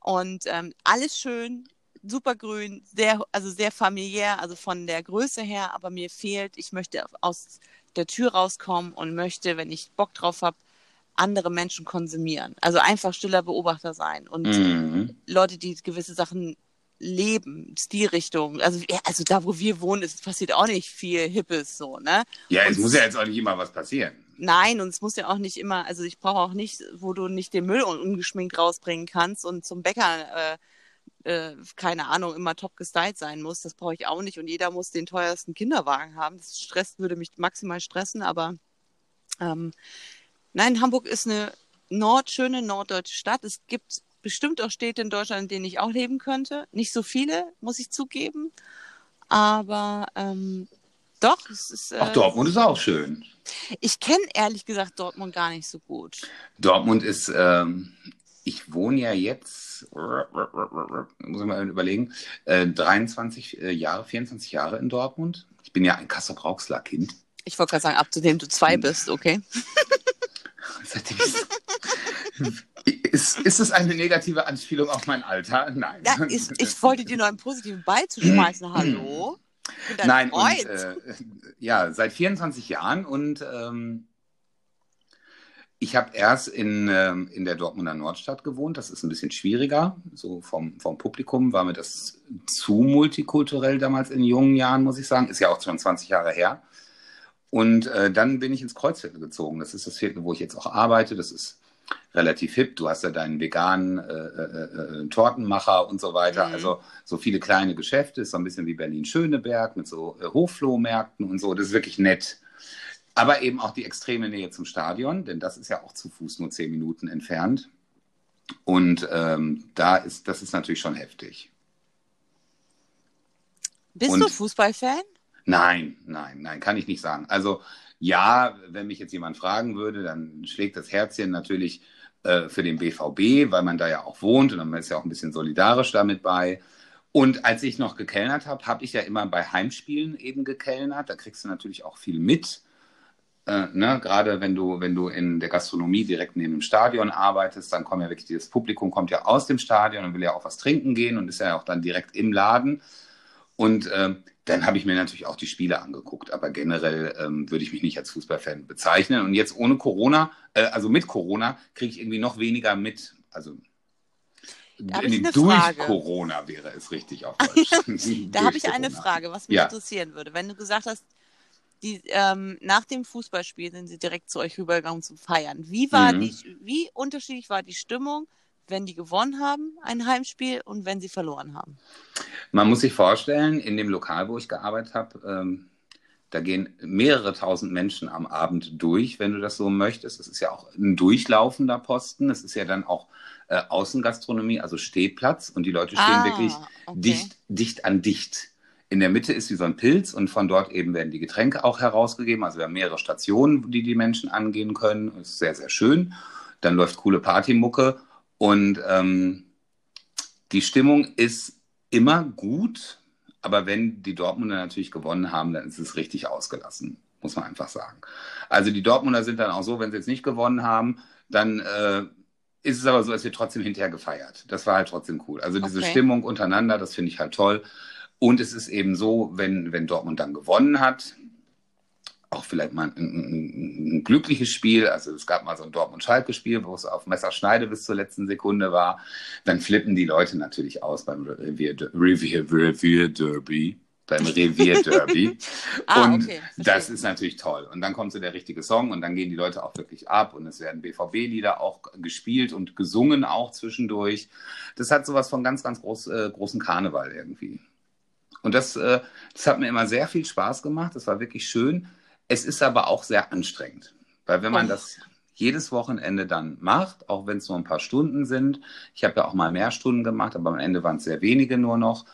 und ähm, alles schön, super grün, sehr also sehr familiär, also von der Größe her, aber mir fehlt, ich möchte aus der Tür rauskommen und möchte, wenn ich Bock drauf habe, andere Menschen konsumieren. Also einfach stiller Beobachter sein und Mhm. Leute, die gewisse Sachen leben, Stilrichtung. Also, ja, also da, wo wir wohnen, es passiert auch nicht viel Hippes so, ne? Ja, es muss ja jetzt auch nicht immer was passieren. Nein, und es muss ja auch nicht immer, also ich brauche auch nicht, wo du nicht den Müll un ungeschminkt rausbringen kannst und zum Bäcker, äh, äh, keine Ahnung, immer top gestylt sein muss. Das brauche ich auch nicht. Und jeder muss den teuersten Kinderwagen haben. Das stresst, würde mich maximal stressen, aber ähm, nein, Hamburg ist eine nord, schöne norddeutsche Stadt. Es gibt bestimmt auch Städte in Deutschland, in denen ich auch leben könnte. Nicht so viele, muss ich zugeben. Aber ähm, doch, es ist. Äh, Auch Dortmund ist auch schön. Ich kenne ehrlich gesagt Dortmund gar nicht so gut. Dortmund ist, ähm, ich wohne ja jetzt, muss ich mal überlegen, äh, 23 äh, Jahre, 24 Jahre in Dortmund. Ich bin ja ein Kassel-Brauxler-Kind. Ich wollte gerade sagen, ab zu dem du zwei bist, okay? Seitdem ich- ist, ist es eine negative Anspielung auf mein Alter? Nein. Ja, ich, ich wollte dir noch einen positiven Ball zu schmeißen. Hallo? Nein, und äh, ja, seit 24 Jahren und ähm, ich habe erst in, ähm, in der Dortmunder Nordstadt gewohnt. Das ist ein bisschen schwieriger. So vom, vom Publikum war mir das zu multikulturell damals in jungen Jahren, muss ich sagen. Ist ja auch schon 20 Jahre her. Und äh, dann bin ich ins Kreuzviertel gezogen. Das ist das Viertel, wo ich jetzt auch arbeite. Das ist relativ hip. Du hast ja deinen veganen äh, äh, äh, Tortenmacher und so weiter. Mhm. Also so viele kleine Geschäfte, ist so ein bisschen wie Berlin-Schöneberg mit so äh, Hochflohmärkten und so. Das ist wirklich nett. Aber eben auch die extreme Nähe zum Stadion, denn das ist ja auch zu Fuß nur zehn Minuten entfernt. Und ähm, da ist, das ist natürlich schon heftig. Bist und- du Fußballfan? Nein, nein, nein, kann ich nicht sagen. Also ja, wenn mich jetzt jemand fragen würde, dann schlägt das Herzchen natürlich äh, für den BVB, weil man da ja auch wohnt und man ist ja auch ein bisschen solidarisch damit bei. Und als ich noch gekellnert habe, habe ich ja immer bei Heimspielen eben gekellnert. Da kriegst du natürlich auch viel mit. Äh, ne? Gerade wenn du, wenn du in der Gastronomie direkt neben dem Stadion arbeitest, dann kommt ja wirklich dieses Publikum kommt ja aus dem Stadion und will ja auch was trinken gehen und ist ja auch dann direkt im Laden. Und äh, dann habe ich mir natürlich auch die Spiele angeguckt, aber generell ähm, würde ich mich nicht als Fußballfan bezeichnen. Und jetzt ohne Corona, äh, also mit Corona, kriege ich irgendwie noch weniger mit. Also eine durch Frage. Corona wäre es richtig auf Deutsch. Da habe ich eine Corona. Frage, was mich Ja. interessieren würde. Wenn du gesagt hast, die, ähm, nach dem Fußballspiel sind sie direkt zu euch rübergegangen zum Feiern. Wie war Mhm. die, wie unterschiedlich war die Stimmung, wenn die gewonnen haben, ein Heimspiel, und wenn sie verloren haben? Man muss sich vorstellen, in dem Lokal, wo ich gearbeitet habe, ähm, da gehen mehrere tausend Menschen am Abend durch, wenn du das so möchtest. Es ist ja auch ein durchlaufender Posten. Es ist ja dann auch äh, Außengastronomie, also Stehplatz. Und die Leute stehen Ah, wirklich okay. dicht, dicht an dicht. In der Mitte ist wie so ein Pilz und von dort eben werden die Getränke auch herausgegeben. Also wir haben mehrere Stationen, die die Menschen angehen können. Das ist sehr, sehr schön. Dann läuft coole Partymucke und ähm, die Stimmung ist immer gut, aber wenn die Dortmunder natürlich gewonnen haben, dann ist es richtig ausgelassen, muss man einfach sagen. Also die Dortmunder sind dann auch so, wenn sie jetzt nicht gewonnen haben, dann äh, ist es aber so, es wird trotzdem hinterher gefeiert. Das war halt trotzdem cool. Also diese Okay. Stimmung untereinander, das finde ich halt toll. Und es ist eben so, wenn, wenn Dortmund dann gewonnen hat, auch vielleicht mal ein, ein, ein glückliches Spiel. Also es gab mal so ein Dortmund-Schalke-Spiel, wo es auf Messerschneide bis zur letzten Sekunde war. Dann flippen die Leute natürlich aus beim Revier, Revier, Revier Derby. Beim Revier Derby. Ah, und okay, das ist natürlich toll. Und dann kommt so der richtige Song und dann gehen die Leute auch wirklich ab und es werden BVB-Lieder auch gespielt und gesungen auch zwischendurch. Das hat sowas von ganz, ganz groß, äh, großen Karneval irgendwie. Und das, äh, das hat mir immer sehr viel Spaß gemacht. Das war wirklich schön. Es ist aber auch sehr anstrengend. Weil wenn man Oh. das jedes Wochenende dann macht, auch wenn es nur ein paar Stunden sind, ich habe ja auch mal mehr Stunden gemacht, aber am Ende waren es sehr wenige nur noch,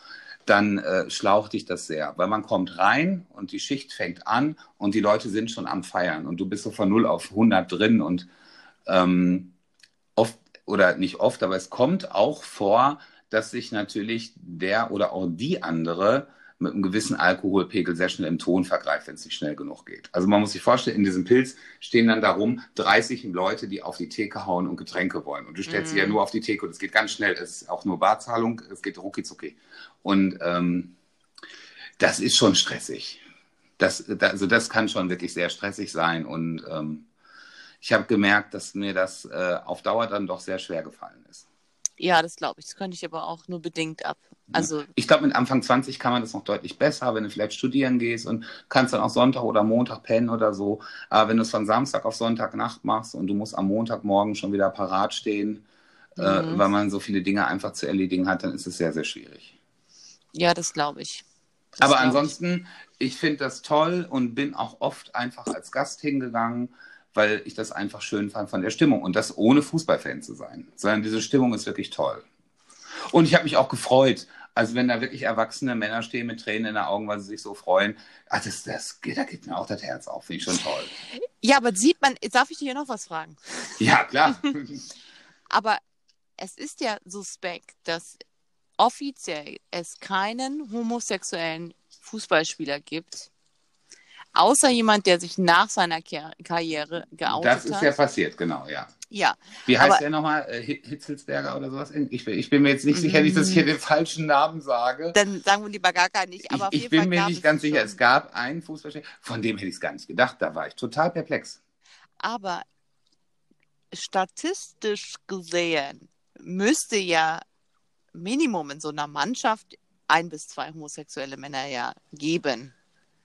dann äh, schlaucht dich das sehr. Weil man kommt rein und die Schicht fängt an und die Leute sind schon am Feiern und du bist so von 0 auf 100 drin und ähm, oft, oder nicht oft, aber es kommt auch vor, dass sich natürlich der oder auch die andere mit einem gewissen Alkoholpegel sehr schnell im Ton vergreift, wenn es nicht schnell genug geht. Also man muss sich vorstellen, in diesem Pilz stehen dann darum 30 Leute, die auf die Theke hauen und Getränke wollen. Und du stellst Mhm. sie ja nur auf die Theke und es geht ganz schnell. Es ist auch nur Barzahlung, es geht rucki zucki. Und ähm, das ist schon stressig. Das, da- also das kann schon wirklich sehr stressig sein. Und ähm, ich habe gemerkt, dass mir das äh, auf Dauer dann doch sehr schwer gefallen ist. Ja, das glaube ich. Das könnte ich aber auch nur bedingt ab. Also, Ich glaube, mit Anfang 20 kann man das noch deutlich besser, wenn du vielleicht studieren gehst und kannst dann auch Sonntag oder Montag pennen oder so. Aber wenn du es von Samstag auf Sonntagnacht machst und du musst am Montagmorgen schon wieder parat stehen, äh, Mhm. weil man so viele Dinge einfach zu erledigen hat, dann ist es sehr, sehr schwierig. ja, das glaube ich. Das Aber glaub ansonsten, ich finde das toll und bin auch oft einfach als Gast hingegangen, weil ich das einfach schön fand von der Stimmung. Und das ohne Fußballfan zu sein. Sondern diese Stimmung ist wirklich toll. Und ich habe mich auch gefreut. Also wenn da wirklich erwachsene Männer stehen mit Tränen in den Augen, weil sie sich so freuen, ach, das, das, geht- da geht mir auch das Herz auf. Finde ich schon toll. Ja, aber sieht man, jetzt darf ich dir noch was fragen. Ja, klar. Aber es ist ja suspekt, dass offiziell es keinen homosexuellen Fußballspieler gibt, außer jemand, der sich nach seiner Ker Karriere geoutet Das ist hat. ja passiert, genau, ja. ja, Wie heißt Aber- der nochmal? Äh, Hi- Hitzelsberger oder sowas? Ich, bin- ich bin mir jetzt nicht sicher, nicht, dass ich hier den falschen Namen sage. dann sagen wir lieber gar, gar nicht. Aber ich, ich bin Fall mir nicht ganz schon. sicher. Es gab einen Fußballspieler, von dem hätte ich es gar nicht gedacht. Da war ich total perplex. Aber statistisch gesehen müsste ja Minimum in so einer Mannschaft ein bis zwei homosexuelle Männer ja geben.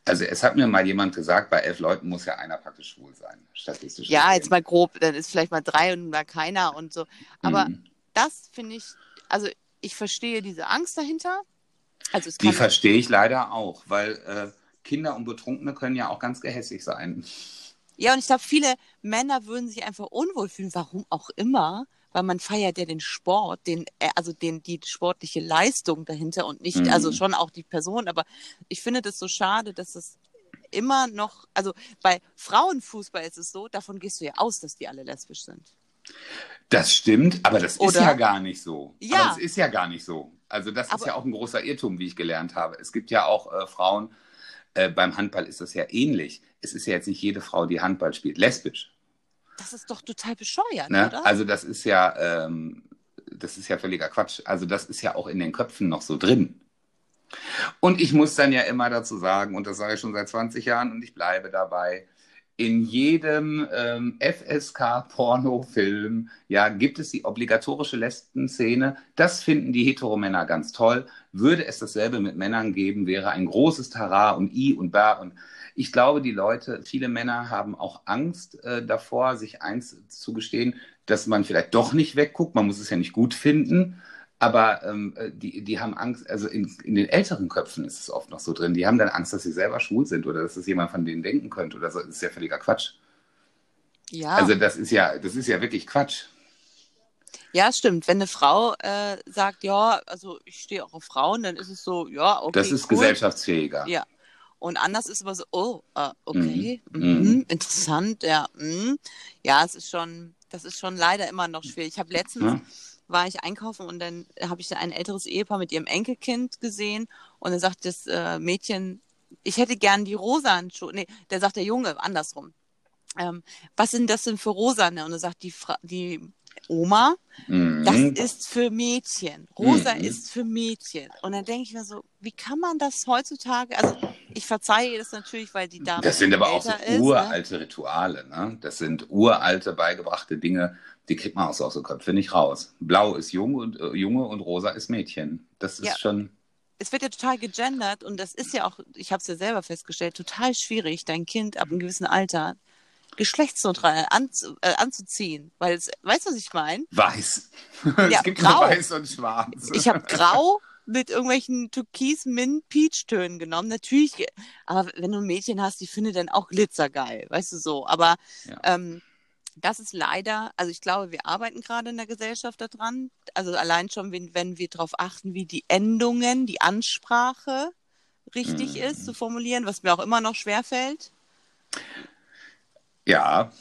Also es hat mir mal jemand gesagt, bei elf Leuten muss ja einer praktisch schwul sein, statistisch. Ja, gesehen. jetzt mal grob, dann ist vielleicht mal drei und mal keiner und so. Aber Mhm. das finde ich, also ich verstehe diese Angst dahinter. Also es Die verstehe ich leider auch, weil äh, Kinder und Betrunkene können ja auch ganz gehässig sein. ja, und ich glaube, viele Männer würden sich einfach unwohl fühlen, warum auch immer, weil man feiert ja den Sport, den, äh, also den, die sportliche Leistung dahinter und nicht, Mhm. also schon auch die Person, aber ich finde das so schade, dass es immer noch, also bei Frauenfußball ist es so, davon gehst du ja aus, dass die alle lesbisch sind. Das stimmt, aber das ist Oder? ja gar nicht so. Ja. Aber das ist ja gar nicht so. Also das ist Aber- ja auch ein großer Irrtum, wie ich gelernt habe. Es gibt ja auch äh, Frauen, äh, beim Handball ist das ja ähnlich. Es ist ja jetzt nicht jede Frau, die Handball spielt, lesbisch. Das ist doch total bescheuert, Ne? oder? Also das ist ja, ähm, das ist ja völliger Quatsch. Also das ist ja auch in den Köpfen noch so drin. Und ich muss dann ja immer dazu sagen, und das sage ich schon seit 20 Jahren und ich bleibe dabei, in jedem ähm, FSK-Pornofilm ja, gibt es die obligatorische Lesben-Szene. Das finden die Heteromänner ganz toll. Würde es dasselbe mit Männern geben, wäre ein großes Tara und I und Ba. Und ich glaube, die Leute, viele Männer haben auch Angst äh, davor, sich eins zu gestehen, dass man vielleicht doch nicht wegguckt. Man muss es ja nicht gut finden. Aber ähm, die, die haben Angst, also in, in den älteren Köpfen ist es oft noch so drin, die haben dann Angst, dass sie selber schwul sind oder dass es jemand von denen denken könnte oder so. Das ist ja völliger Quatsch. ja. Also das ist ja, das ist ja wirklich Quatsch. ja, stimmt. Wenn eine Frau äh, sagt, ja, also ich stehe auch auf Frauen, dann ist es so, ja, okay. das ist cool. gesellschaftsfähiger. Ja. Und anders ist aber so, oh, äh, okay, Mhm. mhm. interessant, ja. mhm. Ja, es ist schon, das ist schon leider immer noch schwierig. Ich habe letztens Ja. war ich einkaufen und dann habe ich da ein älteres Ehepaar mit ihrem Enkelkind gesehen und dann sagt das äh, Mädchen, ich hätte gern die rosanen Schuhe. Nee, der sagt der Junge andersrum. Ähm, was sind das denn für rosane? Und dann sagt die, Fra die Oma, Mhm. das ist für Mädchen. Rosa Mhm. ist für Mädchen. Und dann denke ich mir so, wie kann man das heutzutage? Also ich verzeihe ihr das natürlich, weil die Dame Das sind aber auch so ist, ne? uralte Rituale. Ne? Das sind uralte, beigebrachte Dinge, die kriegt man auch so aus den Köpfen nicht raus. Blau ist jung und, äh, Junge und rosa ist Mädchen. Das ist Ja. schon. Es wird ja total gegendert und das ist ja auch, ich habe es ja selber festgestellt, total schwierig, dein Kind ab einem gewissen Alter geschlechtsneutral anzu, äh, anzuziehen. Weil es, weißt du, was ich meine? Weiß. Ja, es gibt grau. nur weiß und schwarz. Ich habe grau mit irgendwelchen türkis mint peach tönen genommen. Natürlich, aber wenn du ein Mädchen hast, die findet dann auch Glitzer geil, weißt du so. Aber Ja. ähm, das ist leider, also ich glaube, wir arbeiten gerade in der Gesellschaft daran. Also allein schon, wenn, wenn wir darauf achten, wie die Endungen, die Ansprache richtig Mhm. ist zu formulieren, was mir auch immer noch schwerfällt. Ja,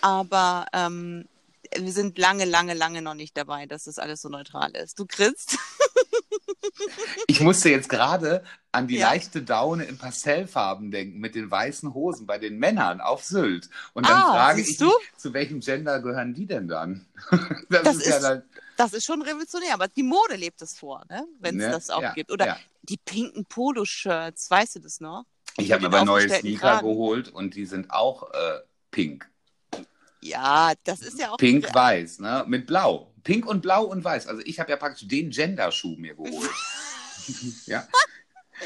Aber ähm, wir sind lange, lange, lange noch nicht dabei, dass das alles so neutral ist. Du grinst? ich musste jetzt gerade an die Ja. leichte Daune in Pastellfarben denken, mit den weißen Hosen bei den Männern auf Sylt. Und dann Ah, frage ich mich, zu welchem Gender gehören die denn dann? Das, Das ist ja dann. Das ist schon revolutionär, aber die Mode lebt es vor, ne? wenn es Ne? das auch Ja, gibt. Oder die pinken Poloshirts, weißt du das noch? Ich habe mir aber neue Sneaker Kragen. geholt und die sind auch äh, pink. Ja, das ist ja auch. Pink-weiß, ne? Mit Blau. Pink und Blau und Weiß. Also ich habe ja praktisch den Gender-Schuh mir geholt. ja.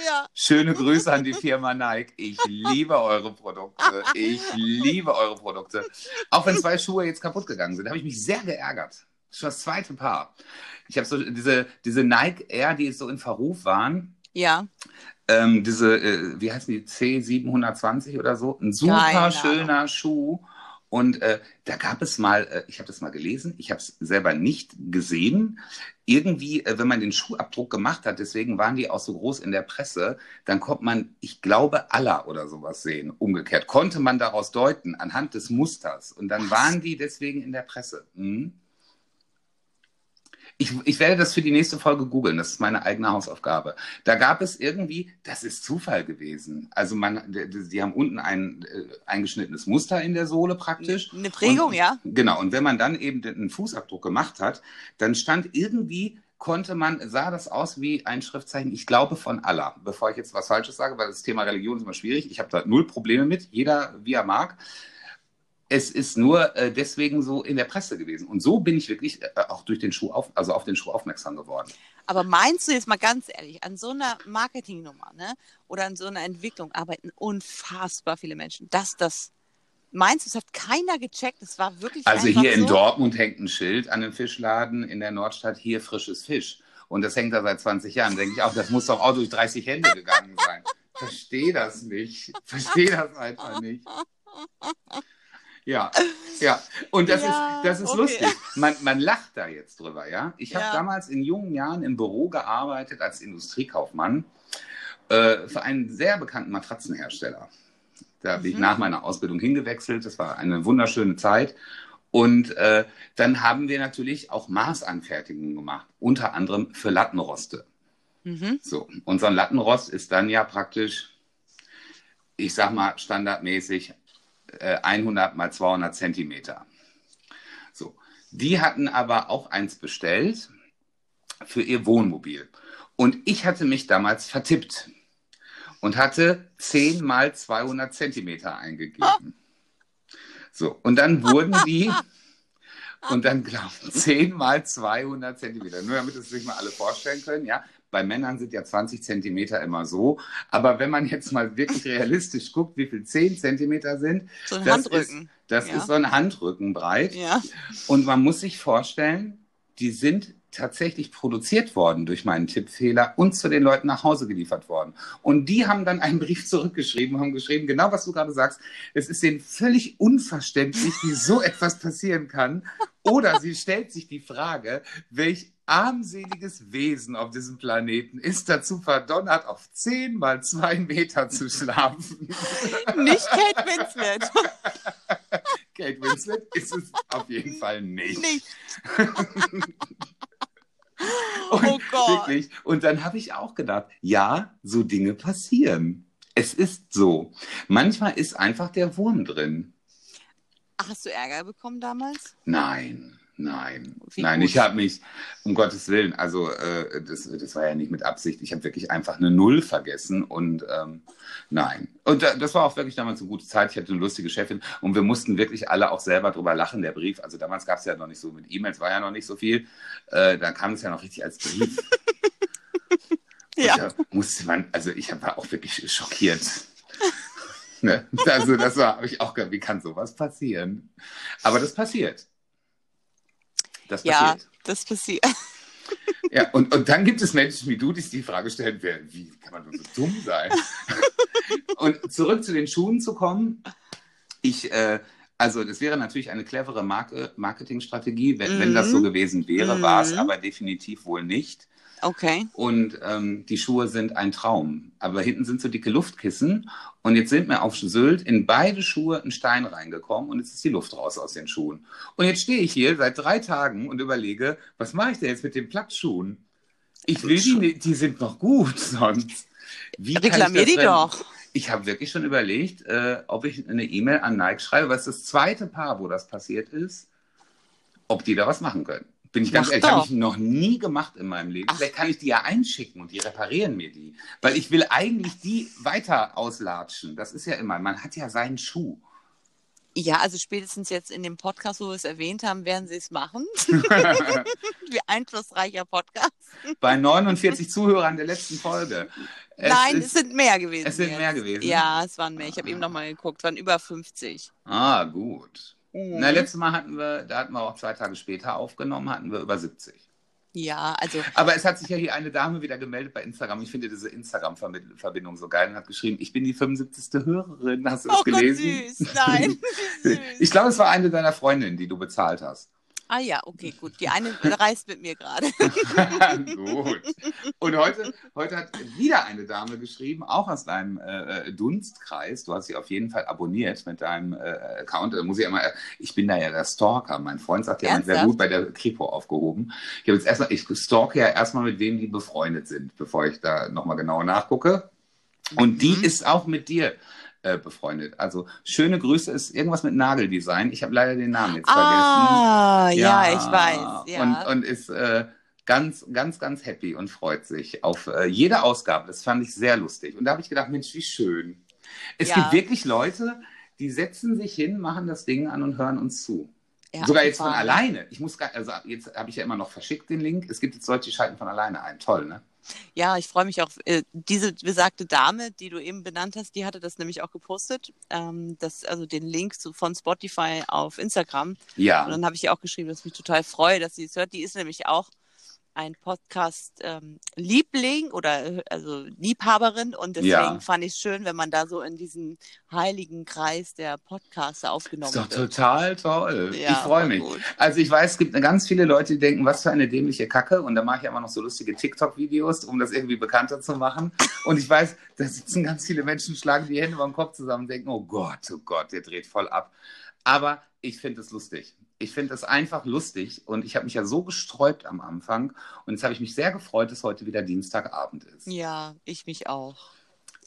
Ja, Schöne Grüße an die Firma Nike. Ich liebe eure Produkte. Ich liebe eure Produkte. Auch wenn zwei Schuhe jetzt kaputt gegangen sind, habe ich mich sehr geärgert. Schon das zweite Paar. Ich habe so diese, diese Nike Air, die jetzt so in Verruf waren. ja. Ähm, diese, äh, wie heißen die, C720 oder so? Ein super Keine schöner Schuh. Und äh, da gab es mal, äh, ich habe das mal gelesen, ich habe es selber nicht gesehen. Irgendwie, äh, wenn man den Schuhabdruck gemacht hat, deswegen waren die auch so groß in der Presse, dann konnte man, ich glaube, Allah oder sowas sehen. Umgekehrt konnte man daraus deuten anhand des Musters. Und dann Was? waren die deswegen in der Presse. Mhm. Ich, ich werde das für die nächste Folge googeln. Das ist meine eigene Hausaufgabe. Da gab es irgendwie, das ist Zufall gewesen. Also man, die, die haben unten ein äh, eingeschnittenes Muster in der Sohle praktisch. Eine Prägung, und, ja. Genau. Und wenn man dann eben den Fußabdruck gemacht hat, dann stand irgendwie konnte man, sah das aus wie ein Schriftzeichen, ich glaube von Allah. Bevor ich jetzt was Falsches sage, weil das Thema Religion ist immer schwierig. Ich habe da null Probleme mit, jeder wie er mag. Es ist nur äh, deswegen so in der Presse gewesen. Und so bin ich wirklich äh, auch durch den Schuh auf, also auf den Schuh aufmerksam geworden. Aber meinst du jetzt mal ganz ehrlich, an so einer Marketingnummer, ne? Oder an so einer Entwicklung arbeiten unfassbar viele Menschen. Dass das, meinst du, es hat keiner gecheckt? Es war wirklich Also hier in so? Dortmund hängt ein Schild an dem Fischladen in der Nordstadt, hier frisches Fisch. Und das hängt da seit 20 Jahren. Denke ich auch, das muss doch auch durch 30 Hände gegangen sein. Verstehe das nicht. Verstehe das einfach nicht. Ja, ja. Und das Ja, ist, das ist okay. lustig. Man, man lacht da jetzt drüber, ja. Ich habe Ja. damals in jungen Jahren im Büro gearbeitet als Industriekaufmann äh, für einen sehr bekannten Matratzenhersteller. Da bin ich Mhm. nach meiner Ausbildung hingewechselt. Das war eine wunderschöne Zeit. Und äh, dann haben wir natürlich auch Maßanfertigungen gemacht, unter anderem für Lattenroste. Mhm. So, und so ein Lattenrost ist dann ja praktisch, ich sag mal, standardmäßig 100 mal 200 Zentimeter. So, die hatten aber auch eins bestellt für ihr Wohnmobil. Und ich hatte mich damals vertippt und hatte 10 mal 200 Zentimeter eingegeben. So, und dann wurden die, und dann glauben 10 mal 200 Zentimeter, nur damit es sich mal alle vorstellen können, ja. Bei Männern sind ja 20 Zentimeter immer so. Aber wenn man jetzt mal wirklich realistisch guckt, wie viel 10 Zentimeter sind, So ein das Handrücken. Ist, das Ja. ist so ein Handrücken breit. Ja. Und man muss sich vorstellen, die sind tatsächlich produziert worden durch meinen Tippfehler und zu den Leuten nach Hause geliefert worden. Und die haben dann einen Brief zurückgeschrieben, haben geschrieben, genau was du gerade sagst, es ist denen völlig unverständlich, wie so etwas passieren kann. Oder sie stellt sich die Frage, welch armseliges Wesen auf diesem Planeten ist dazu verdonnert, auf 10 mal 2 Meter zu schlafen. Nicht Kate Winslet. Kate Winslet ist es auf jeden Fall nicht. Nicht. Und Oh Gott. Wirklich. Und dann habe ich auch gedacht, ja, so Dinge passieren. Es ist so. Manchmal ist einfach der Wurm drin. Hast du Ärger bekommen damals? Nein, nein, Wie nein. gut. Ich habe mich, um Gottes Willen, also äh, das, das war ja nicht mit Absicht. Ich habe wirklich einfach eine Null vergessen und ähm, nein. Und da, das war auch wirklich damals eine gute Zeit. Ich hatte eine lustige Chefin und wir mussten wirklich alle auch selber drüber lachen. Der Brief, also damals gab es ja noch nicht so mit E-Mails, war ja noch nicht so viel. Äh, da kam es ja noch richtig als Brief. Ja. Da musste man, also ich war auch wirklich schockiert. ne? Also das war, habe ich auch gedacht, wie kann sowas passieren? Aber das passiert. Das Ja, passiert. das passiert. Ja, und, und dann gibt es Menschen wie du, die sich die Frage stellen, wer, wie kann man nur so dumm sein? und zurück zu den Schuhen zu kommen. Ich, äh, also das wäre natürlich eine clevere Marke, Marketingstrategie. Wenn, wenn das Mhm. so gewesen wäre, Mhm. war es aber definitiv wohl nicht. Okay. Und ähm, die Schuhe sind ein Traum. Aber hinten sind so dicke Luftkissen. Und jetzt sind mir auf Sylt in beide Schuhe ein Stein reingekommen und jetzt ist die Luft raus aus den Schuhen. Und jetzt stehe ich hier seit drei Tagen und überlege, was mache ich denn jetzt mit den Platzschuhen? Ich will die, die sind noch gut sonst. Wie Reklamier die doch. Ich habe wirklich schon überlegt, äh, ob ich eine E-Mail an Nike schreibe, weil es das zweite Paar, wo das passiert ist, ob die da was machen können. Bin ich ganz Mach ehrlich, habe ich noch nie gemacht in meinem Leben. Ach. Vielleicht kann ich die ja einschicken und die reparieren mir die. Weil ich will eigentlich die weiter auslatschen. Das ist ja immer, man hat ja seinen Schuh. Ja, also spätestens jetzt in dem Podcast, wo wir es erwähnt haben, werden sie es machen. Wie einflussreicher Podcast. Bei 49 Zuhörern der letzten Folge. Es Nein, ist, es sind mehr gewesen. es sind jetzt. mehr gewesen? Ja, es waren mehr. Ich habe eben noch mal geguckt, es waren über 50. Ah, gut. Mhm. Na, letztes Mal hatten wir, da hatten wir auch zwei Tage später aufgenommen, hatten wir über 70. Ja, also Aber es hat sich ja hier eine Dame wieder gemeldet bei Instagram. Ich finde diese Instagram-Verbindung so geil und hat geschrieben, ich bin die 75. Hörerin. Hast du oh Gott, gelesen? süß. Nein. süß. Ich glaube, es war eine deiner Freundinnen, die du bezahlt hast. Ah ja, okay, gut. Die eine reist mit mir gerade. Gut. Und heute, heute hat wieder eine Dame geschrieben, auch aus deinem äh, Dunstkreis. Du hast sie auf jeden Fall abonniert mit deinem äh, Account. Da muss ich immer, ich bin da ja der Stalker. Mein Freund sagt ja, wäre Ernsthaft? gut bei der Kripo aufgehoben. Ich habe jetzt erstmal, ich stalke ja erstmal, mit wem die befreundet sind, bevor ich da nochmal genau nachgucke. Und die Mhm. ist auch mit dir äh, befreundet. Also schöne Grüße ist irgendwas mit Nageldesign. Ich habe leider den Namen jetzt vergessen. Ah, ja, ich weiß. Ja. Und, und ist äh, ganz, ganz, ganz happy und freut sich auf äh, jede Ausgabe. Das fand ich sehr lustig. Und da habe ich gedacht, Mensch, wie schön. Es Ja. gibt wirklich Leute, die setzen sich hin, machen das Ding an und hören uns zu. Ja, Sogar jetzt von alleine. Ich muss gar, also jetzt habe ich ja immer noch verschickt den Link. Es gibt jetzt Leute, die schalten von alleine ein. Toll, ne? Ja, ich freue mich auch. Äh, diese besagte Dame, die du eben benannt hast, die hatte das nämlich auch gepostet. Ähm, das, also den Link zu, von Spotify auf Instagram. Und Ja. dann habe ich ihr auch geschrieben, dass ich mich total freue, dass sie es hört. Die ist nämlich auch ein Podcast-Liebling oder äh, also Liebhaberin und deswegen Ja. fand ich es schön, wenn man da so in diesen heiligen Kreis der Podcaster aufgenommen Ist doch wird. total toll. Ja, ich freue mich. gut. Also ich weiß, es gibt ganz viele Leute, die denken, was für eine dämliche Kacke. Und da mache ich immer noch so lustige TikTok-Videos, um das irgendwie bekannter zu machen. Und ich weiß, da sitzen ganz viele Menschen, schlagen die Hände beim Kopf zusammen und denken, oh Gott, oh Gott, der dreht voll ab. Aber ich finde es lustig. Ich finde das einfach lustig und ich habe mich ja so gesträubt am Anfang und jetzt habe ich mich sehr gefreut, dass heute wieder Dienstagabend ist. Ja, ich mich auch.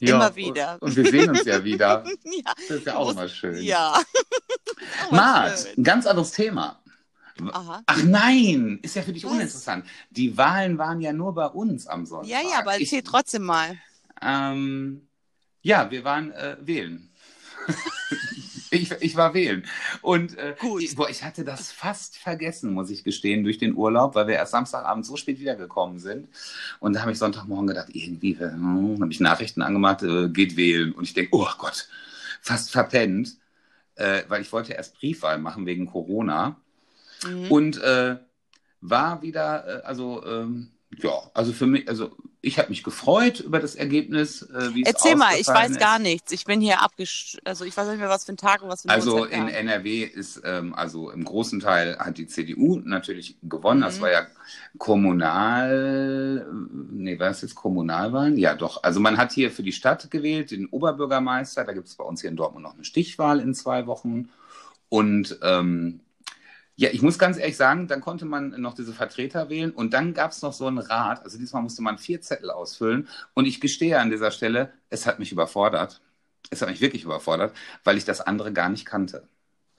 Ja, Immer wieder. Und, und wir sehen uns ja wieder. Ja. Das ist ja auch immer schön. Ja. Mart, ein ganz anderes Thema. Aha. Ach nein, ist ja für dich Was? uninteressant. Die Wahlen waren ja nur bei uns am Sonntag. Ja, ja, aber ich, erzähl trotzdem mal. ähm, Ja, wir waren äh, wählen. ich, ich war wählen. Und äh. Ich, boah, ich hatte das fast vergessen, muss ich gestehen, durch den Urlaub, weil wir erst Samstagabend so spät wiedergekommen sind. Und da habe ich Sonntagmorgen gedacht, irgendwie, hm, habe ich Nachrichten angemacht, äh, geht wählen. Und ich denke, oh Gott, fast verpennt, äh, weil ich wollte erst Briefwahl machen wegen Corona. Mhm. Und äh, war wieder, äh, also ähm, ja, also für mich, also ich habe mich gefreut über das Ergebnis. Äh, es Erzähl mal, ich weiß ist. gar nichts. Ich bin hier abgesch... Also ich weiß nicht mehr, was für ein Tag und was für eine Also Uhrzeit in war. NRW ist, ähm, also im großen Teil hat die CDU natürlich gewonnen. Das Mhm. war ja kommunal, nee, war das jetzt Kommunalwahlen? Ja, doch. Also man hat hier für die Stadt gewählt, den Oberbürgermeister. Da gibt es bei uns hier in Dortmund noch eine Stichwahl in zwei Wochen. Und ähm, ja, ich muss ganz ehrlich sagen, dann konnte man noch diese Vertreter wählen und dann gab es noch so einen Rat. Also diesmal musste man vier Zettel ausfüllen. Und ich gestehe an dieser Stelle, es hat mich überfordert. Es hat mich wirklich überfordert, weil ich das andere gar nicht kannte.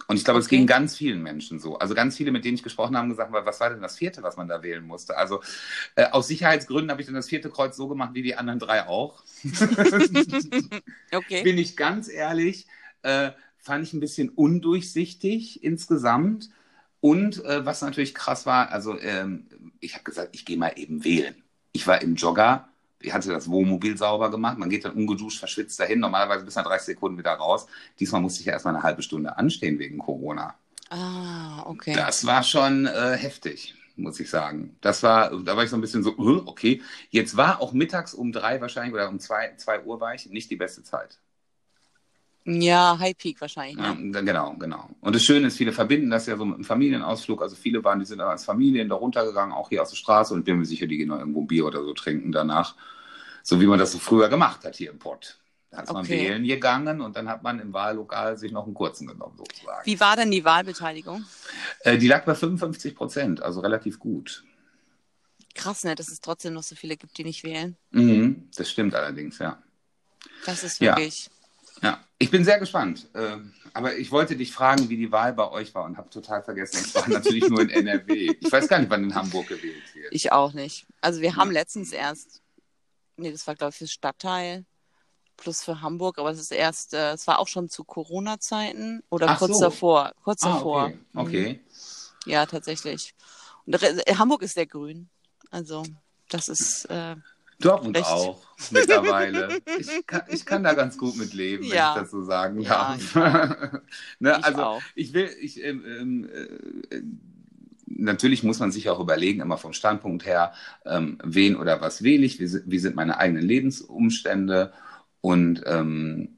Und ich glaube, es Okay. ging ganz vielen Menschen so. Also ganz viele, mit denen ich gesprochen habe, haben gesagt, was war denn das vierte, was man da wählen musste? Also äh, aus Sicherheitsgründen habe ich dann das vierte Kreuz so gemacht wie die anderen drei auch. Okay. Bin ich ganz ehrlich, äh, fand ich ein bisschen undurchsichtig insgesamt. Und äh, was natürlich krass war, also ähm, ich habe gesagt, ich gehe mal eben wählen. Ich war im Jogger, ich hatte das Wohnmobil sauber gemacht, man geht dann ungeduscht, verschwitzt dahin, normalerweise bis nach 30 Sekunden wieder raus. Diesmal musste ich ja erstmal eine halbe Stunde anstehen wegen Corona. Ah, okay. Das war schon äh, heftig, muss ich sagen. Das war, da war ich so ein bisschen so, äh, okay. Jetzt war auch mittags um drei wahrscheinlich oder um zwei, zwei Uhr war ich nicht die beste Zeit. Ja, High Peak wahrscheinlich. Ja, Ne? dann- genau, genau. Und das Schöne ist, viele verbinden das ja so mit einem Familienausflug. Also viele waren, die sind dann als Familien da runtergegangen, auch hier aus der Straße. Und bin mir sicher, die gehen noch irgendwo ein Bier oder so trinken danach. So wie man das so früher gemacht hat hier im Pott. Da ist man Okay. wählen gegangen und dann hat man im Wahllokal sich noch einen kurzen genommen, sozusagen. Wie war denn die Wahlbeteiligung? Äh, die lag bei 55 Prozent, also relativ gut. Krass, ne, dass es trotzdem noch so viele gibt, die nicht wählen. Mhm, das stimmt allerdings, ja. Das ist Ja. wirklich. Ja, ich bin sehr gespannt. Äh, aber ich wollte dich fragen, wie die Wahl bei euch war und habe total vergessen, es war natürlich nur in NRW. Ich weiß gar nicht, wann in Hamburg gewählt wird. Ich auch nicht. Also wir haben letztens erst, nee, das war glaube ich fürs Stadtteil plus für Hamburg, aber es ist erst, äh, es war auch schon zu Corona-Zeiten oder Ach kurz so. davor. Kurz Ah, davor. okay. Mhm. okay. Ja, tatsächlich. Und äh, Hamburg ist sehr grün. Also das ist äh, Dortmund Recht. auch mittlerweile. Ich kann, ich kann da ganz gut mit leben, Ja. wenn ich das so sagen Ja, darf. ne, ich also auch. ich will, ich ähm, ähm, äh, natürlich muss man sich auch überlegen, immer vom Standpunkt her, ähm, wen oder was wähle ich, wie, wie sind meine eigenen Lebensumstände und ähm,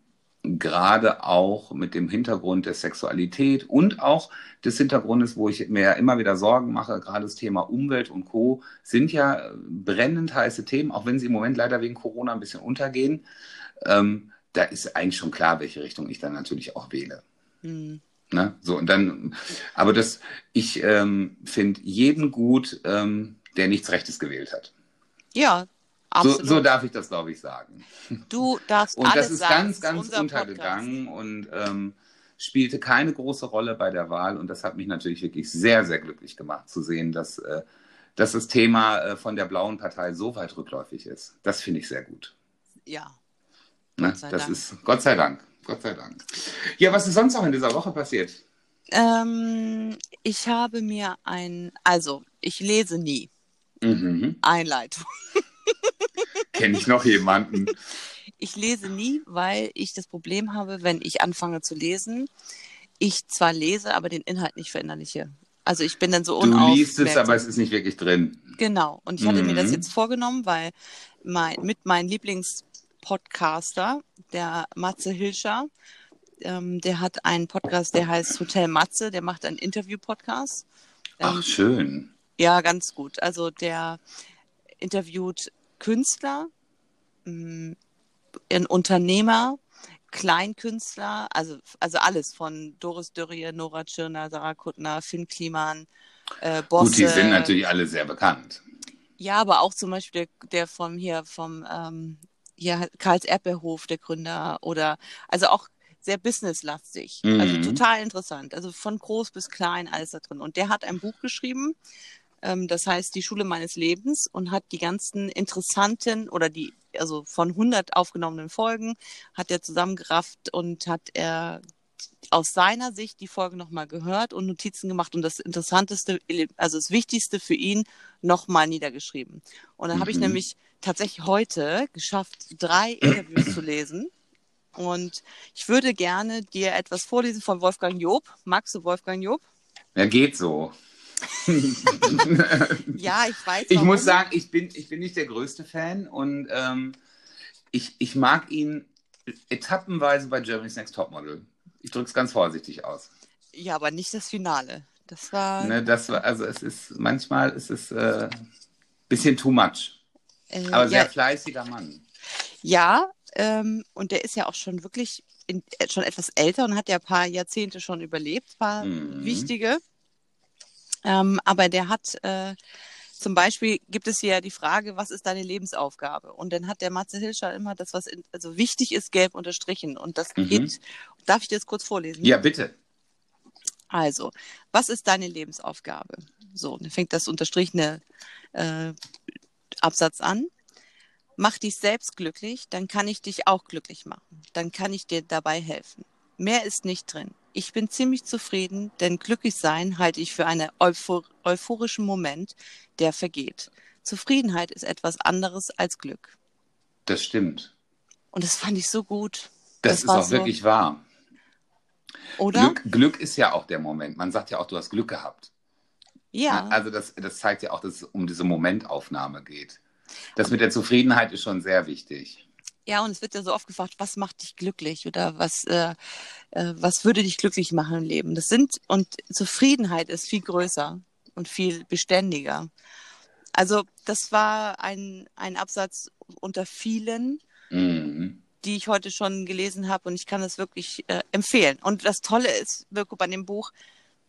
gerade auch mit dem Hintergrund der Sexualität und auch des Hintergrundes, wo ich mir ja immer wieder Sorgen mache, gerade das Thema Umwelt und Co. sind ja brennend heiße Themen, auch wenn sie im Moment leider wegen Corona ein bisschen untergehen. Ähm, da ist eigentlich schon klar, welche Richtung ich dann natürlich auch wähle. Hm. Ne? So, und dann, aber das, ich ähm, finde jeden gut, ähm, der nichts Rechtes gewählt hat. Ja, So, so darf ich das, glaube ich, sagen. du darfst Und alles das ist sagen. ganz, ganz unser untergegangen und ähm, spielte keine große Rolle bei der Wahl. Und das hat mich natürlich wirklich sehr, sehr glücklich gemacht zu sehen, dass, äh, dass das Thema äh, von der blauen Partei so weit rückläufig ist. Das finde ich sehr gut. Podcast. Ja. Ne? Gott sei das Dank. ist Gott sei Dank. Gott sei Dank. Ja, was ist sonst noch in dieser Woche passiert? Ähm, ich habe mir ein, also ich lese nie. Mhm. Einleitung. Kenne ich noch jemanden? Ich lese nie, weil ich das Problem habe, wenn ich anfange zu lesen, ich zwar lese, aber den Inhalt nicht verinnerliche. Also ich bin dann so Du liest es, unaufmerksam. aber es ist nicht wirklich drin. Genau. Und ich hatte mir das Mhm. jetzt vorgenommen, weil mein, mit meinem Lieblingspodcaster, der Matze Hilscher, ähm, der hat einen Podcast, der heißt Hotel Matze, der macht einen Interview-Podcast. Ach, Ähm, schön. ja, ganz gut. Also der interviewt Künstler, mh, einen Unternehmer, Kleinkünstler, also, also alles von Doris Dörrie, Nora Tschirner, Sarah Kuttner, Finn Kliman, äh, Bosse. Gut, die sind natürlich alle sehr bekannt. Ja, aber auch zum Beispiel der, der vom hier, vom ähm, hier Karls Erdbeerhof, der Gründer, oder also auch sehr businesslastig. Also Mhm. Also total interessant. Also von groß bis klein alles da drin. Und der hat ein Buch geschrieben, ähm, das heißt Die Schule meines Lebens und hat die ganzen interessanten oder die, also von 100 aufgenommenen Folgen, hat er zusammengerafft und hat er aus seiner Sicht die Folge nochmal gehört und Notizen gemacht und das Interessanteste, also das Wichtigste für ihn nochmal niedergeschrieben. Und dann habe ich Mhm. nämlich tatsächlich heute geschafft, drei Interviews zu lesen. Und ich würde gerne dir etwas vorlesen von Wolfgang Job. Magst du Wolfgang Job? Ja, geht so. Ja, ich weiß. Ich muss sagen, ich bin, ich bin nicht der größte Fan und ähm, ich, ich mag ihn etappenweise bei Germany's Next Topmodel. Ich drücke es ganz vorsichtig aus. Ja, aber nicht das Finale. Das war. Ne, das war, also es ist, manchmal ist es äh, bisschen too much. äh, Aber sehr ja, fleißiger Mann. ja ähm, und der ist ja auch schon wirklich in, äh, schon etwas älter und hat ja ein paar Jahrzehnte schon überlebt, ein paar Mhm. wichtige. Ähm, aber der hat äh, zum Beispiel gibt es hier ja die Frage, was ist deine Lebensaufgabe? Und dann hat der Matze Hilscher immer das, was in, also wichtig ist, gelb unterstrichen. Und das Mhm. geht. Darf ich dir das kurz vorlesen? Ja, bitte. Also, was ist deine Lebensaufgabe? So, dann fängt das unterstrichene äh, Absatz an. Mach dich selbst glücklich, dann kann ich dich auch glücklich machen. Dann kann ich dir dabei helfen. Mehr ist nicht drin. Ich bin ziemlich zufrieden, denn glücklich sein halte ich für einen euphor euphorischen Moment, der vergeht. Zufriedenheit ist etwas anderes als Glück. Das stimmt. Und das fand ich so gut. Das, Das ist auch so- wirklich wahr. Oder? Glück, Glück ist ja auch der Moment. Man sagt ja auch, du hast Glück gehabt. Ja. Also das, das zeigt ja auch, dass es um diese Momentaufnahme geht. Das mit der Zufriedenheit ist schon sehr wichtig. Ja, und es wird ja so oft gefragt, was macht dich glücklich oder was, äh, äh, was würde dich glücklich machen im Leben? Das sind, und Zufriedenheit ist viel größer und viel beständiger. Also, das war ein, ein Absatz unter vielen, Mhm. die ich heute schon gelesen habe und ich kann es wirklich äh, empfehlen. Und das Tolle ist, Mirko, bei dem Buch,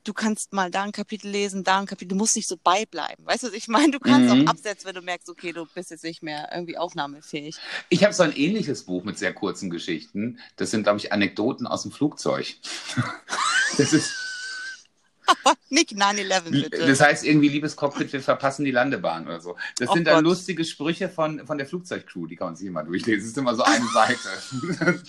du kannst mal da ein Kapitel lesen, da ein Kapitel, du musst nicht so beibleiben. Weißt du, was ich meine? Du kannst Mhm. auch absetzen, wenn du merkst, okay, du bist jetzt nicht mehr irgendwie aufnahmefähig. Ich habe so ein ähnliches Buch mit sehr kurzen Geschichten. Das sind, glaube ich, Anekdoten aus dem Flugzeug. Das, ist, Nicht 9-11, bitte. das heißt irgendwie, liebes Cockpit, wir verpassen die Landebahn oder so. Das Oh sind dann Gott. lustige Sprüche von, von der Flugzeugcrew, die kann man sich immer durchlesen. Das ist immer so eine Seite.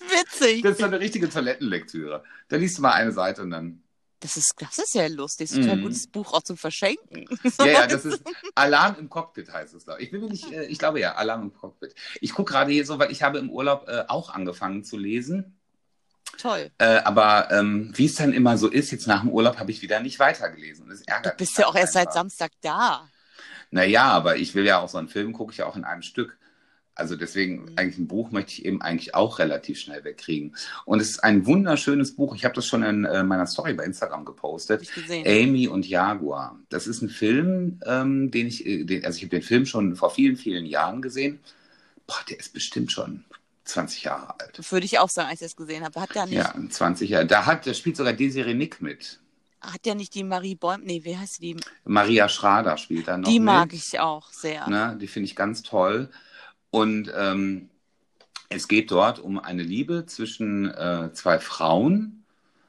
Witzig. Das ist so eine richtige Toilettenlektüre. Da liest du mal eine Seite und dann. Das ist, das ist ja lustig. Das ist ein total Mhm. gutes Buch auch zum Verschenken. Ja, ja, das ist Alarm im Cockpit heißt es da. Ich bin mir nicht, äh, ich glaube ja, Alarm im Cockpit. Ich gucke gerade hier so, weil ich habe im Urlaub äh, auch angefangen zu lesen. Toll. Äh, aber ähm, wie es dann immer so ist, jetzt nach dem Urlaub habe ich wieder nicht weitergelesen. Das Du ärgert bist mich ja auch erst seit. Samstag da. Naja, aber ich will ja auch so einen Film, gucke ich ja auch in einem Stück. Also deswegen, Mhm. eigentlich ein Buch möchte ich eben eigentlich auch relativ schnell wegkriegen. Und es ist ein wunderschönes Buch. Ich habe das schon in äh, meiner Story bei Instagram gepostet. Amy und Jaguar. Das ist ein Film, ähm, den ich, äh, den, also ich habe den Film schon vor vielen, vielen Jahren gesehen. Boah, der ist bestimmt schon 20 Jahre alt. Würde ich auch sagen, als ich das gesehen habe. Hat der nicht, Ja, 20 Jahre. Da hat, da spielt sogar Desiree Nick mit. hat der nicht die Marie Bäum, nee, wie heißt die? Maria Schrader spielt da noch die mit. mag ich auch sehr. Ne? Die finde ich ganz toll. Und ähm, es geht dort um eine Liebe zwischen äh, zwei Frauen.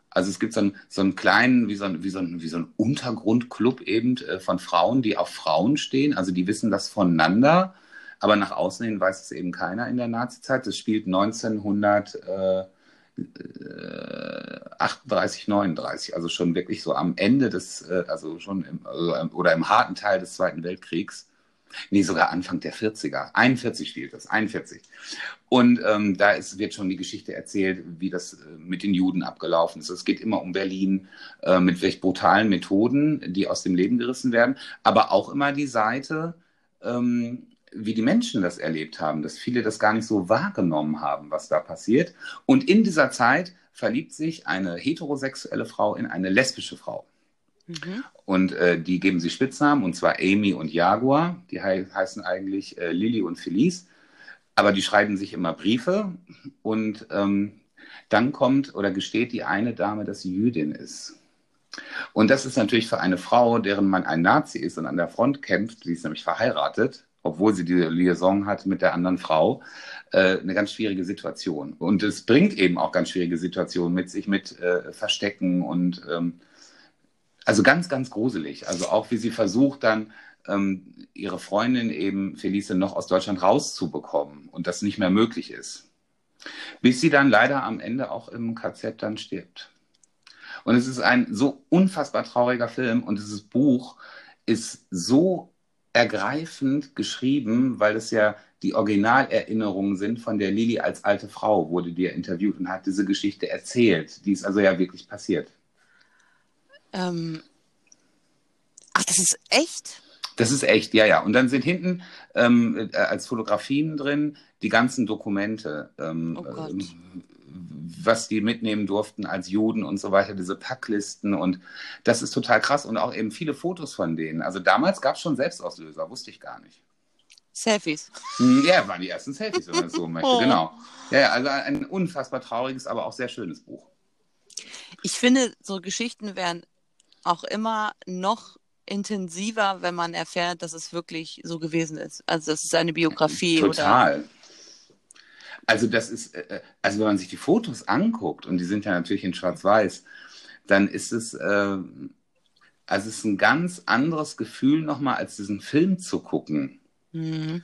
Also es gibt so einen, so einen kleinen, wie so ein, wie so ein, wie so ein Untergrundclub eben äh, von Frauen, die auf Frauen stehen. Also die wissen das voneinander. Aber nach außen hin weiß es eben keiner in der Nazizeit. Das spielt 1938, 39, also schon wirklich so am Ende des, äh, also schon im, also, oder im harten Teil des Zweiten Weltkriegs. Nee, sogar Anfang der 40er. 41 spielt das, 41. Und ähm, da ist, wird schon die Geschichte erzählt, wie das äh, mit den Juden abgelaufen ist. Es geht immer um Berlin, äh, mit welch brutalen Methoden, die aus dem Leben gerissen werden, aber auch immer die Seite, ähm, wie die Menschen das erlebt haben, dass viele das gar nicht so wahrgenommen haben, was da passiert. Und in dieser Zeit verliebt sich eine heterosexuelle Frau in eine lesbische Frau. Mhm. Und äh, die geben sich Spitznamen, und zwar Amy und Jaguar. Die hei heißen eigentlich äh, Lilly und Felice. aber die schreiben sich immer Briefe und ähm, dann kommt oder gesteht die eine Dame, dass sie Jüdin ist. Und das ist natürlich für eine Frau, deren Mann ein Nazi ist und an der Front kämpft, die ist nämlich verheiratet, obwohl sie die Liaison hat mit der anderen Frau, äh, eine ganz schwierige Situation. Und es bringt eben auch ganz schwierige Situationen mit sich, mit äh, Verstecken und ähm, also ganz, ganz gruselig. Also auch wie sie versucht dann ähm, ihre Freundin eben Felice noch aus Deutschland rauszubekommen und das nicht mehr möglich ist. Bis sie dann leider am Ende auch im KZ dann stirbt. Und es ist ein so unfassbar trauriger Film und dieses Buch ist so ergreifend geschrieben, weil es ja die Originalerinnerungen sind von der Lili als alte Frau, wurde die interviewt und hat diese Geschichte erzählt. Die ist also ja wirklich passiert. Ähm, ach, das ist echt? Das ist echt, ja, ja. Und dann sind hinten ähm, äh, als Fotografien drin die ganzen Dokumente, ähm, oh. Äh, was die mitnehmen durften als Juden und so weiter, diese Packlisten und das ist total krass und auch eben viele Fotos von denen. Also damals gab es schon Selbstauslöser, wusste ich gar nicht. Selfies. Hm, ja, waren die ersten Selfies, wenn man es so möchte, oh. genau. Ja, also ein unfassbar trauriges, aber auch sehr schönes Buch. Ich finde, so Geschichten werden auch immer noch intensiver, wenn man erfährt, dass es wirklich so gewesen ist. Also das ist eine Biografie. Total. Oder... Also das ist, äh, äh, also wenn man sich die Fotos anguckt, und die sind ja natürlich in Schwarz-Weiß, dann ist es, äh, also es ist ein ganz anderes Gefühl nochmal, als diesen Film zu gucken. Mhm.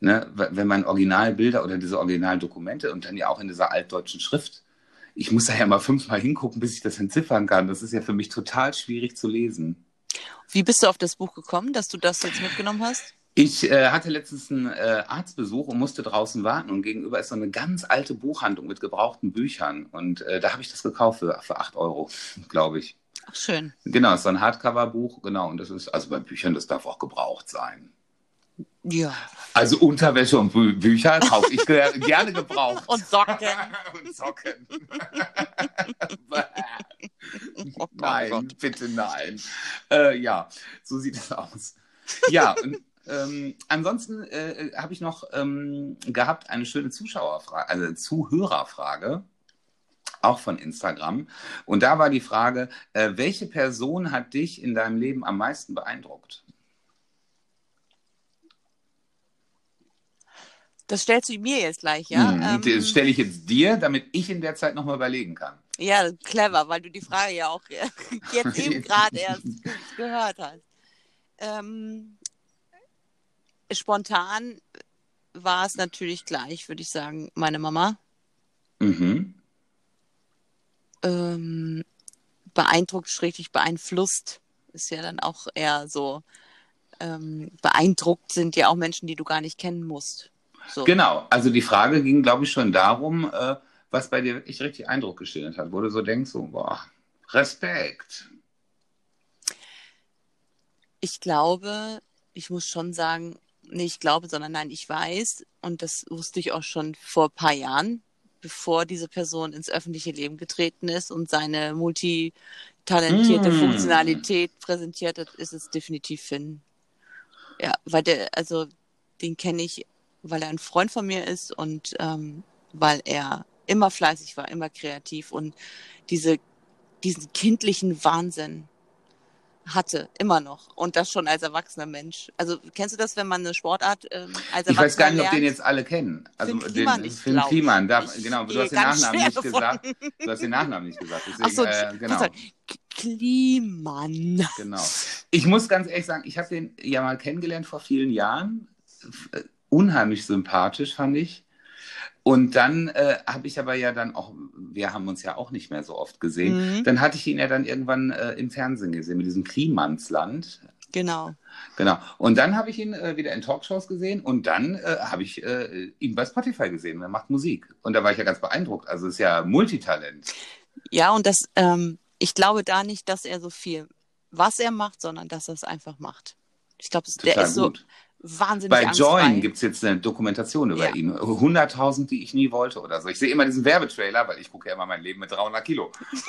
Ne, wenn man Originalbilder oder diese Originaldokumente und dann ja auch in dieser altdeutschen Schrift, ich muss da ja mal fünfmal hingucken, bis ich das entziffern kann. Das ist ja für mich total schwierig zu lesen. Wie bist du auf das Buch gekommen, dass du das jetzt mitgenommen hast? Ich äh, hatte letztens einen äh, Arztbesuch und musste draußen warten und gegenüber ist so eine ganz alte Buchhandlung mit gebrauchten Büchern und äh, da habe ich das gekauft für, für 8 Euro, glaube ich. Ach, schön. Genau, es ist so ein Hardcover-Buch, genau, und das ist, also bei Büchern, das darf auch gebraucht sein. Ja. Also Unterwäsche und Bü Bücher kaufe ich gerne gebraucht. und Socken. und Socken. oh, nein, oh bitte nein. Äh, ja, so sieht es aus. Ja, und ähm, ansonsten äh, habe ich noch ähm, gehabt eine schöne Zuschauerfrage, also Zuhörerfrage, auch von Instagram. Und da war die Frage, äh, welche Person hat dich in deinem Leben am meisten beeindruckt? Das stellst du mir jetzt gleich, ja? Hm, ähm, das stelle ich jetzt dir, damit ich in der Zeit nochmal überlegen kann. Ja, clever, weil du die Frage ja auch jetzt eben gerade erst gehört hast. Ähm, spontan war es natürlich gleich, würde ich sagen, meine Mama. Mhm. Ähm, beeindruckt, schräglich beeinflusst, ist ja dann auch eher so. Ähm, beeindruckt sind ja auch Menschen, die du gar nicht kennen musst. So. Genau, also die Frage ging, glaube ich, schon darum, äh, was bei dir wirklich richtig Eindruck geschildert hat, wo du so denkst, so, boah, Respekt. Ich glaube, ich muss schon sagen, nee, ich glaube, sondern nein, ich weiß, und das wusste ich auch schon vor ein paar Jahren, bevor diese Person ins öffentliche Leben getreten ist und seine multitalentierte mm. Funktionalität präsentiert hat, ist es definitiv Finn. Ja, weil der, also den kenne ich weil er ein Freund von mir ist und ähm, weil er immer fleißig war, immer kreativ und diese, diesen kindlichen Wahnsinn hatte, immer noch. Und das schon als erwachsener Mensch. Also kennst du das, wenn man eine Sportart ähm, als Erwachsener Ich weiß gar nicht, lernt? ob den jetzt alle kennen. Also Finn Kliman, den, Finn Kliman, da, genau, du hast den Nachnamen nicht davon. gesagt. Du hast den Nachnamen nicht gesagt. Deswegen, Ach so, äh, genau. Kliman. Genau. Ich muss ganz ehrlich sagen, ich habe den ja mal kennengelernt vor vielen Jahren unheimlich sympathisch, fand ich. Und dann äh, habe ich aber ja dann auch, wir haben uns ja auch nicht mehr so oft gesehen, mhm. dann hatte ich ihn ja dann irgendwann äh, im Fernsehen gesehen mit diesem Klimansland. Genau. Genau. Und dann habe ich ihn äh, wieder in Talkshows gesehen und dann äh, habe ich äh, ihn bei Spotify gesehen. Er macht Musik. Und da war ich ja ganz beeindruckt. Also ist ja Multitalent. Ja, und das, ähm, ich glaube da nicht, dass er so viel, was er macht, sondern dass er es einfach macht. Ich glaube, der ist so, wahnsinnig Bei Join gibt es jetzt eine Dokumentation über ja. ihn. 100.000, die ich nie wollte oder so. Ich sehe immer diesen Werbetrailer, weil ich gucke ja immer mein Leben mit 300 Kilo.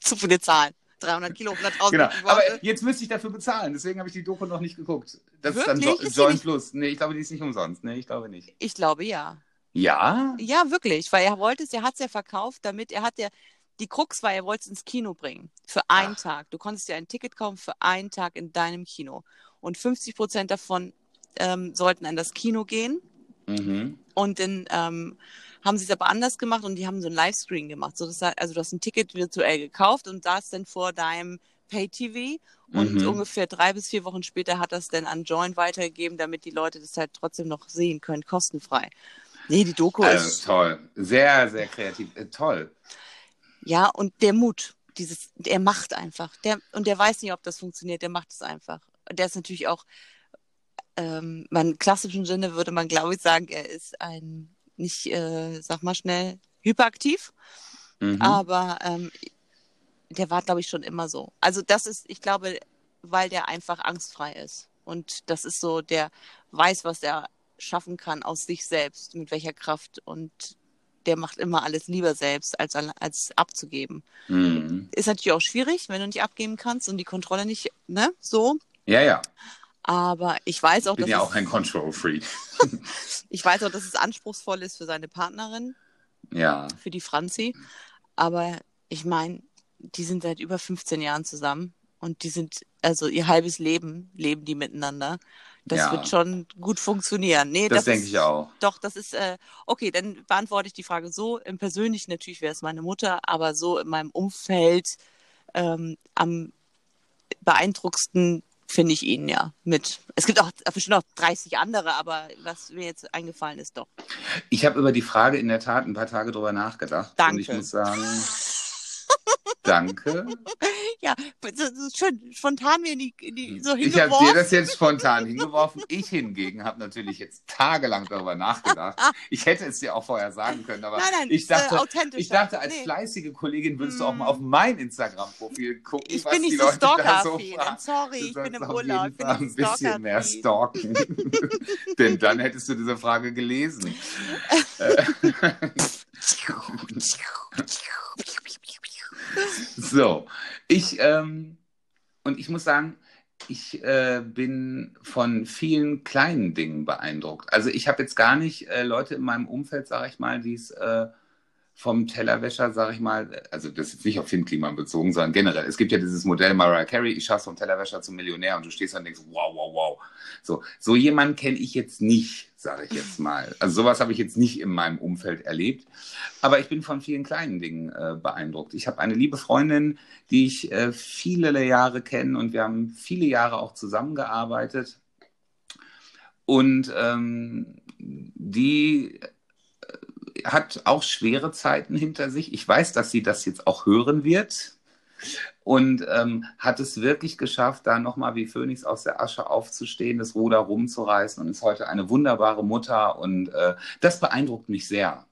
Zu viele Zahlen. 300 Kilo, 100.000 Genau. Aber jetzt müsste ich dafür bezahlen, deswegen habe ich die Doku noch nicht geguckt. Das ist dann Wirklich? Ist Join Plus. Nee, ich glaube, die ist nicht umsonst. Nee, ich glaube nicht. Ich glaube ja. Ja? Ja, wirklich, weil er wollte es, er hat es ja verkauft, damit er hat ja, die Krux war, er wollte es ins Kino bringen. Für einen Ach. Tag. Du konntest dir ein Ticket kaufen für einen Tag in deinem Kino. Und 50 Prozent davon ähm, sollten an das Kino gehen. Mhm. Und dann ähm, haben sie es aber anders gemacht und die haben so ein Livescreen gemacht. So, das, heißt, also du hast ein Ticket virtuell gekauft und saß dann vor deinem Pay-TV und Mhm. ungefähr drei bis vier Wochen später hat das dann an Join weitergegeben, damit die Leute das halt trotzdem noch sehen können, kostenfrei. Nee, die Doku Also, ist, toll. Sehr, sehr kreativ. Äh, toll. ja, und der Mut, dieses, er macht einfach. Der, und der weiß nicht, ob das funktioniert, der macht es einfach. Der ist natürlich auch, ähm, im klassischen Sinne würde man, glaube ich, sagen, er ist ein, nicht, äh, sag mal schnell, hyperaktiv. Mhm. Aber ähm, der war, glaube ich, schon immer so. Also das ist, ich glaube, weil der einfach angstfrei ist. Und das ist so, der weiß, was er schaffen kann aus sich selbst, mit welcher Kraft. Und der macht immer alles lieber selbst, als, als abzugeben. Mhm. Ist natürlich auch schwierig, wenn du nicht abgeben kannst und die Kontrolle nicht, ne, so. Ja, ja. Aber ich weiß auch, Ich bin dass ja auch ein Control-Freak. ich weiß auch, dass es anspruchsvoll ist für seine Partnerin, Ja. für die Franzi. Aber ich meine, die sind seit über 15 Jahren zusammen und die sind, also ihr halbes Leben leben die miteinander. Das Ja. wird schon gut funktionieren. Nee, Das, das, denke ist, ich auch. Doch, das ist, äh, okay, dann beantworte ich die Frage so. Im Persönlichen natürlich wäre es meine Mutter, aber so in meinem Umfeld ähm, am beeindruckendsten finde ich ihn ja mit. Es gibt auch bestimmt auch 30 andere, aber was mir jetzt eingefallen ist, doch. Ich habe über die Frage in der Tat ein paar Tage drüber nachgedacht. Danke. Und ich muss sagen, danke. Ja, schön spontan mir in die, in die so Ich habe hingeworfen. dir das jetzt spontan hingeworfen. Ich hingegen habe natürlich jetzt tagelang darüber nachgedacht. Ich hätte es dir auch vorher sagen können, aber nein, nein, ich dachte, äh, ich dachte, als Nee. fleißige Kollegin würdest du auch Mm. mal auf mein Instagram-Profil gucken, Ich was bin nicht die so Leute da so fragen. Sorry, ich bin im Urlaub. Ich bin ein bisschen mehr stalken. Denn dann hättest du diese Frage gelesen. So, ich, ähm, und ich muss sagen, ich äh, bin von vielen kleinen Dingen beeindruckt. Also ich habe jetzt gar nicht äh, Leute in meinem Umfeld, sage ich mal, die es äh, vom Tellerwäscher, sage ich mal, also das ist nicht auf Finn-Klima bezogen, sondern generell. Es gibt ja dieses Modell Mariah Carey, ich schaff's vom Tellerwäscher zum Millionär und du stehst da und denkst, wow, wow, wow. So, so jemanden kenne ich jetzt nicht, sage ich jetzt mal. Also sowas habe ich jetzt nicht in meinem Umfeld erlebt. Aber ich bin von vielen kleinen Dingen äh, beeindruckt. Ich habe eine liebe Freundin, die ich äh, viele Jahre kenne und wir haben viele Jahre auch zusammengearbeitet. Und ähm, die äh, hat auch schwere Zeiten hinter sich. Ich weiß, dass sie das jetzt auch hören wird. Und ähm, hat es wirklich geschafft, da nochmal wie Phönix aus der Asche aufzustehen, das Ruder rumzureißen. Und ist heute eine wunderbare Mutter. Und äh, das beeindruckt mich sehr.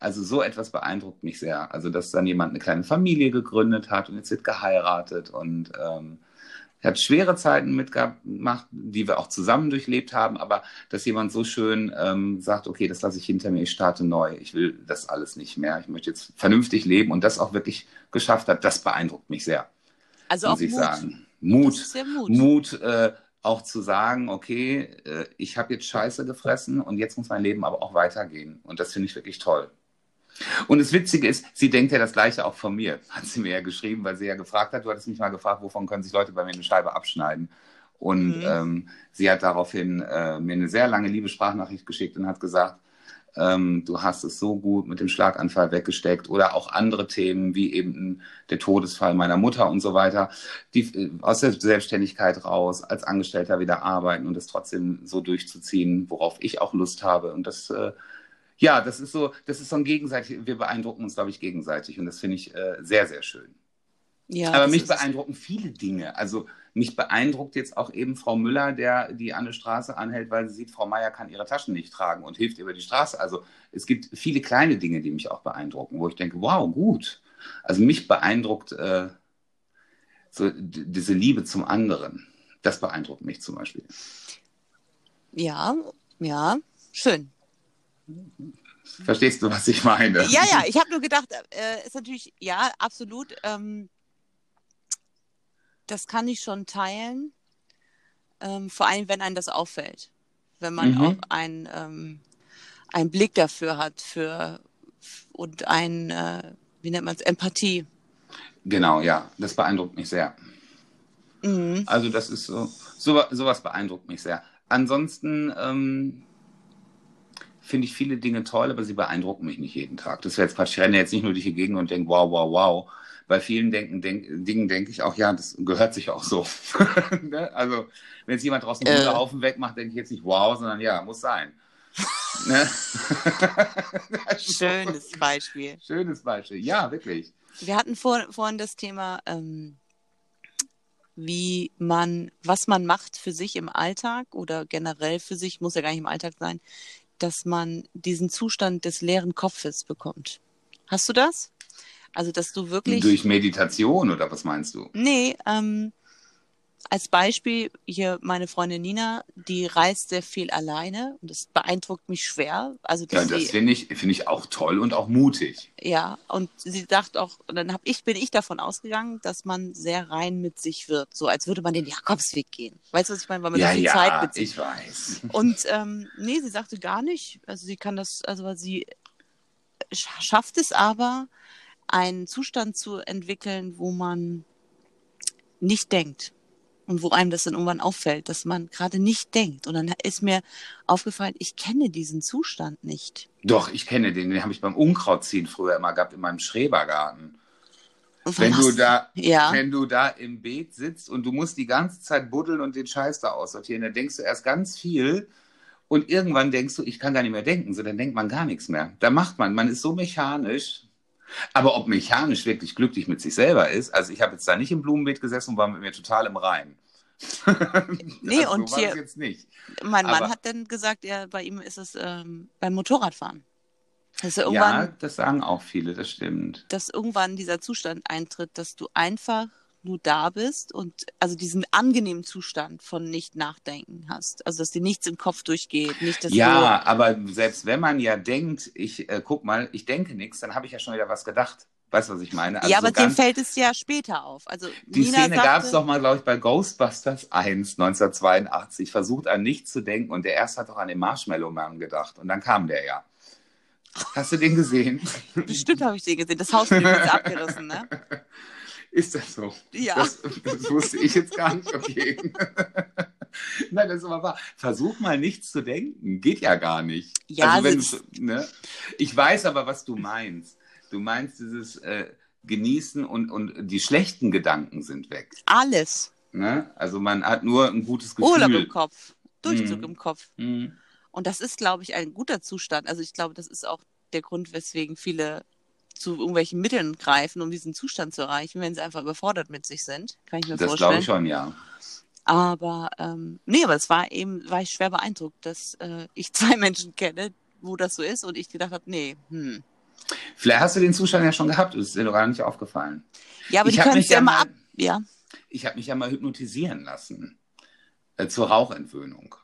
Also so etwas beeindruckt mich sehr. Also dass dann jemand eine kleine Familie gegründet hat und jetzt wird geheiratet. Und ähm, hat schwere Zeiten mitgemacht, die wir auch zusammen durchlebt haben, aber dass jemand so schön ähm, sagt, okay, das lasse ich hinter mir, ich starte neu, ich will das alles nicht mehr, ich möchte jetzt vernünftig leben. Und das auch wirklich geschafft hat, das beeindruckt mich sehr, Also muss auch ich Mut. sagen. Mut, Mut. Mut, äh, auch zu sagen, okay, äh, ich habe jetzt Scheiße gefressen und jetzt muss mein Leben aber auch weitergehen. Und das finde ich wirklich toll. Und das Witzige ist, sie denkt ja das Gleiche auch von mir. Hat sie mir ja geschrieben, weil sie ja gefragt hat, du hattest mich mal gefragt, wovon können sich Leute bei mir eine Scheibe abschneiden. Und Mhm. ähm, sie hat daraufhin äh, mir eine sehr lange liebe Sprachnachricht geschickt und hat gesagt, ähm, du hast es so gut mit dem Schlaganfall weggesteckt oder auch andere Themen wie eben der Todesfall meiner Mutter und so weiter, die äh, aus der Selbstständigkeit raus, als Angestellter wieder arbeiten und das trotzdem so durchzuziehen, worauf ich auch Lust habe. Und das, äh, ja, das ist so, das ist so ein gegenseitig, wir beeindrucken uns, glaube ich, gegenseitig und das finde ich äh, sehr, sehr schön. Ja, Aber mich beeindrucken viele Dinge. Also mich beeindruckt jetzt auch eben Frau Müller, der die an der Straße anhält, weil sie sieht, Frau Meier kann ihre Taschen nicht tragen und hilft über die Straße. Also es gibt viele kleine Dinge, die mich auch beeindrucken, wo ich denke, wow, gut. Also mich beeindruckt äh, so diese Liebe zum anderen. Das beeindruckt mich zum Beispiel. Ja, ja, schön. Verstehst du, was ich meine? Ja, ja, ich habe nur gedacht, äh, ist natürlich, ja, absolut. Ähm, das kann ich schon teilen. Ähm, vor allem, wenn einem das auffällt. Wenn man Mhm. auch ein, ähm, einen Blick dafür hat für und ein, äh, wie nennt man es, Empathie. Genau, ja. Das beeindruckt mich sehr. Mhm. Also das ist so, so sowas beeindruckt mich sehr. Ansonsten ähm, finde ich viele Dinge toll, aber sie beeindrucken mich nicht jeden Tag. Das wäre jetzt Quatsch. Ich renne jetzt nicht nur durch die Gegend und denke, wow, wow, wow. Bei vielen denken, denk, Dingen denke ich auch, ja, das gehört sich auch so. ne? Also wenn jetzt jemand draußen einen Äh. Hundehaufen wegmacht, denke ich jetzt nicht, wow, sondern ja, muss sein. ne? Schönes Beispiel. Schönes Beispiel. Ja, wirklich. Wir hatten vor, vorhin das Thema, ähm, wie man, was man macht für sich im Alltag oder generell für sich, muss ja gar nicht im Alltag sein, dass man diesen Zustand des leeren Kopfes bekommt. Hast du das? Also, dass du wirklich. Durch Meditation oder was meinst du? Nee, ähm, als Beispiel hier meine Freundin Nina, die reist sehr viel alleine und das beeindruckt mich schwer. Also Ja, das finde ich, finde ich auch toll und auch mutig. ja, und sie sagt auch, und dann hab ich, bin ich davon ausgegangen, dass man sehr rein mit sich wird, so als würde man den Jakobsweg gehen. Weißt du, was ich meine? Weil man Ja, so viel ja, Zeit mit sich. ich weiß. Und ähm, nee, sie sagte gar nicht. Also sie kann das, also sie sch- schafft es aber, einen Zustand zu entwickeln, wo man nicht denkt. Und wo einem das dann irgendwann auffällt, dass man gerade nicht denkt. Und dann ist mir aufgefallen, ich kenne diesen Zustand nicht. Doch, ich kenne den. Den habe ich beim Unkrautziehen früher immer gehabt in meinem Schrebergarten. Wenn du da, Ja. wenn du da im Beet sitzt und du musst die ganze Zeit buddeln und den Scheiß da aussortieren, dann denkst du erst ganz viel und irgendwann denkst du, ich kann gar nicht mehr denken. So, dann denkt man gar nichts mehr. Da macht man, man ist so mechanisch. Aber ob mechanisch wirklich glücklich mit sich selber ist, also ich habe jetzt da nicht im Blumenbeet gesessen und war mit mir total im Rein. Nee, also und hier- jetzt nicht. Mein Mann Aber- hat dann gesagt, er, bei ihm ist es ähm, beim Motorradfahren. Dass Ja, das sagen auch viele, das stimmt. dass irgendwann dieser Zustand eintritt, dass du einfach nur da bist und also diesen angenehmen Zustand von nicht nachdenken hast. Also dass dir nichts im Kopf durchgeht, nicht dass Ja, aber selbst wenn man ja denkt, ich äh, guck mal, ich denke nichts, dann habe ich ja schon wieder was gedacht. Weißt du, was ich meine? du. Also ja, aber so dem fällt es ja später auf. Also die Nina Szene sagte, gab es doch mal, glaube ich, bei Ghostbusters 1, 1982. Versucht an nichts zu denken und der erste hat doch an den Marshmallow Man gedacht und dann kam der ja. Hast du den gesehen? Bestimmt habe ich den gesehen. Das Haus ist abgerissen, ne? Ist das so? Ja. Das, das wusste ich jetzt gar nicht. Okay. Nein, das ist aber wahr. Versuch mal nichts zu denken. Geht ja gar nicht. Ja, also wenn also du, ne? Ich weiß aber, was du meinst. Du meinst dieses äh, Genießen und, und die schlechten Gedanken sind weg. Alles. Ne? Also man hat nur ein gutes Gefühl. Urlaub im Kopf. Durchzug Mhm. im Kopf. Mhm. Und das ist, glaube ich, ein guter Zustand. Also ich glaube, das ist auch der Grund, weswegen viele zu irgendwelchen Mitteln greifen, um diesen Zustand zu erreichen, wenn sie einfach überfordert mit sich sind. Kann ich mir Das vorstellen. glaube ich schon, ja. Aber ähm, nee, aber es war eben, war ich schwer beeindruckt, dass äh, ich zwei Menschen kenne, wo das so ist und ich gedacht habe, nee, hm. Vielleicht hast du den Zustand ja schon gehabt. Das ist dir doch gar nicht aufgefallen. Ja, aber Ich die können es ja mal- ab. Ja. ich habe mich ja mal hypnotisieren lassen äh, zur Rauchentwöhnung.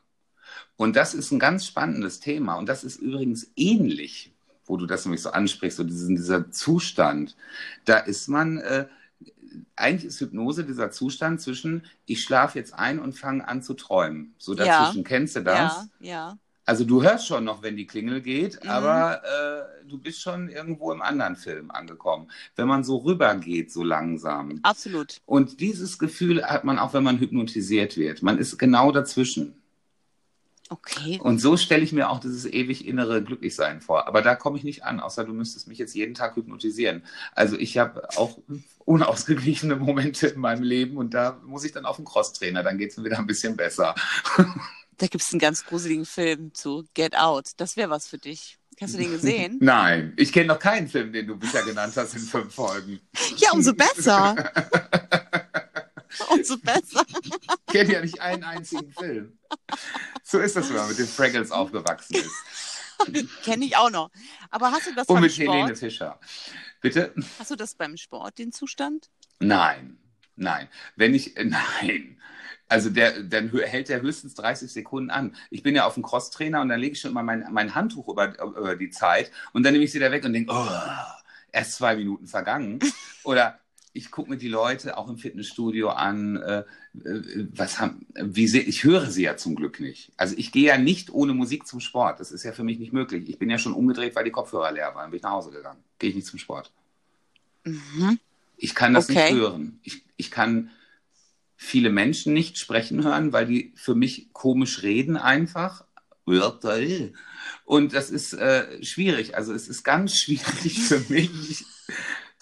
Und das ist ein ganz spannendes Thema. Und das ist übrigens ähnlich, wo du das nämlich so ansprichst, so diesen, dieser Zustand. Da ist man, äh, eigentlich ist Hypnose dieser Zustand zwischen, ich schlafe jetzt ein und fange an zu träumen. So Ja. dazwischen. Kennst du das? Ja, ja. Also du hörst schon noch, wenn die Klingel geht, Mhm. aber äh, du bist schon irgendwo im anderen Film angekommen. Wenn man so rübergeht, so langsam. Absolut. Und dieses Gefühl hat man auch, wenn man hypnotisiert wird. Man ist genau dazwischen. Okay. Und so stelle ich mir auch dieses ewig innere Glücklichsein vor. Aber da komme ich nicht an, außer du müsstest mich jetzt jeden Tag hypnotisieren. Also ich habe auch unausgeglichene Momente in meinem Leben und da muss ich dann auf den Crosstrainer, dann geht es mir wieder ein bisschen besser. Da gibt es einen ganz gruseligen Film zu Get Out. Das wäre was für dich. Hast du den gesehen? Nein, ich kenne noch keinen Film, den du bisher genannt hast in fünf Folgen. ja, umso besser. umso besser. Ich kenne ja nicht einen einzigen Film. So ist das, wenn man mit den Fraggles aufgewachsen ist. Kenne ich auch noch. Aber hast du das Und beim mit Sport? Helene Fischer. Bitte? Hast du das beim Sport, den Zustand? Nein, nein. Wenn ich, äh, nein. Also der, dann hält der höchstens 30 Sekunden an. Ich bin ja auf dem Crosstrainer und dann lege ich schon immer mein, mein Handtuch über, über die Zeit und dann nehme ich sie da weg und denke, oh, erst zwei Minuten vergangen. Oder ich gucke mir die Leute auch im Fitnessstudio an. Äh, äh, was haben, wie sie, ich höre sie ja zum Glück nicht. Also ich gehe ja nicht ohne Musik zum Sport. Das ist ja für mich nicht möglich. Ich bin ja schon umgedreht, weil die Kopfhörer leer waren. Bin ich nach Hause gegangen. Gehe ich nicht zum Sport. Mhm. Ich kann das Okay. nicht hören. Ich, ich kann viele Menschen nicht sprechen hören, weil die für mich komisch reden einfach. Und das ist äh, schwierig. Also es ist ganz schwierig für mich,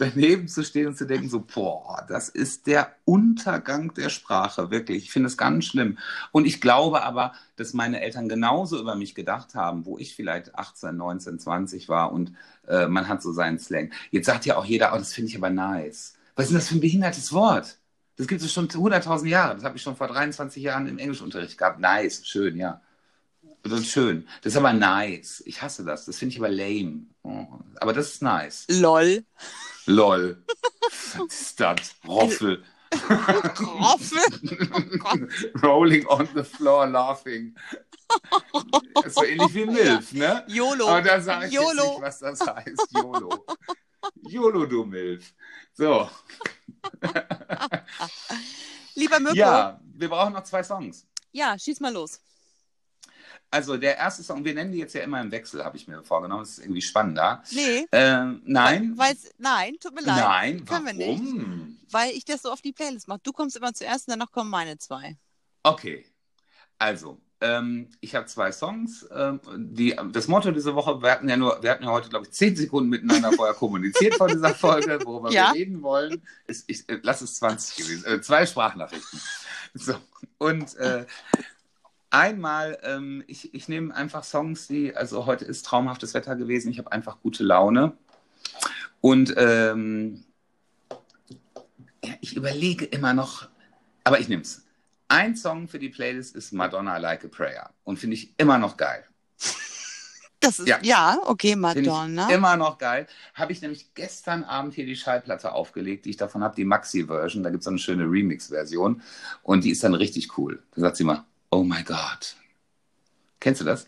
daneben zu stehen und zu denken, so, boah, das ist der Untergang der Sprache, wirklich. Ich finde es ganz schlimm. Und ich glaube aber, dass meine Eltern genauso über mich gedacht haben, wo ich vielleicht 18, 19, 20 war und äh, man hat so seinen Slang. Jetzt sagt ja auch jeder, oh, das finde ich aber nice. Was ist denn das für ein behindertes Wort? Das gibt es schon 100.000 Jahre. Das habe ich schon vor 23 Jahren im Englischunterricht gehabt. Nice, schön, ja. Das ist schön. Das ist aber nice. Ich hasse das. Das finde ich aber lame. Oh, aber das ist nice. Lol. Lol. Ist das? Roffel. Roffel. Oh. Rolling on the floor laughing. Das ist so ähnlich wie Milf, ne? YOLO. Aber da sage ich jetzt YOLO. nicht, was das heißt. YOLO. YOLO, du Milf. So. Lieber Mirko. Ja, wir brauchen noch zwei Songs. ja, schieß mal los. Also der erste Song, wir nennen die jetzt ja immer im Wechsel, habe ich mir vorgenommen. Das ist irgendwie spannender. Nee. Ähm, nein. Weil's, nein, tut mir leid. Nein, können wir nicht. warum? Weil ich das so auf die Playlist mache. Du kommst immer zuerst und danach kommen meine zwei. Okay, also ähm, ich habe zwei Songs. Ähm, die, das Motto dieser Woche, wir hatten ja nur, wir hatten ja heute, glaube ich, zehn Sekunden miteinander vorher kommuniziert vor dieser Folge, worüber Ja. wir reden wollen. Ist, ich, äh, lass es 20 gewesen, äh, zwei Sprachnachrichten. So, und äh, einmal, ähm, ich, ich nehme einfach Songs, die, also heute ist traumhaftes Wetter gewesen, ich habe einfach gute Laune. Und ähm, ja, ich überlege immer noch, aber ich nehme es. Ein Song für die Playlist ist Madonna Like a Prayer und finde ich immer noch geil. Das ist, ja, Ja. okay, Madonna. ich immer noch geil. Habe ich nämlich gestern Abend hier die Schallplatte aufgelegt, die ich davon habe, die Maxi-Version. Da gibt es so eine schöne Remix-Version und die ist dann richtig cool. Da sagt sie mal, oh my God. Kennst du das?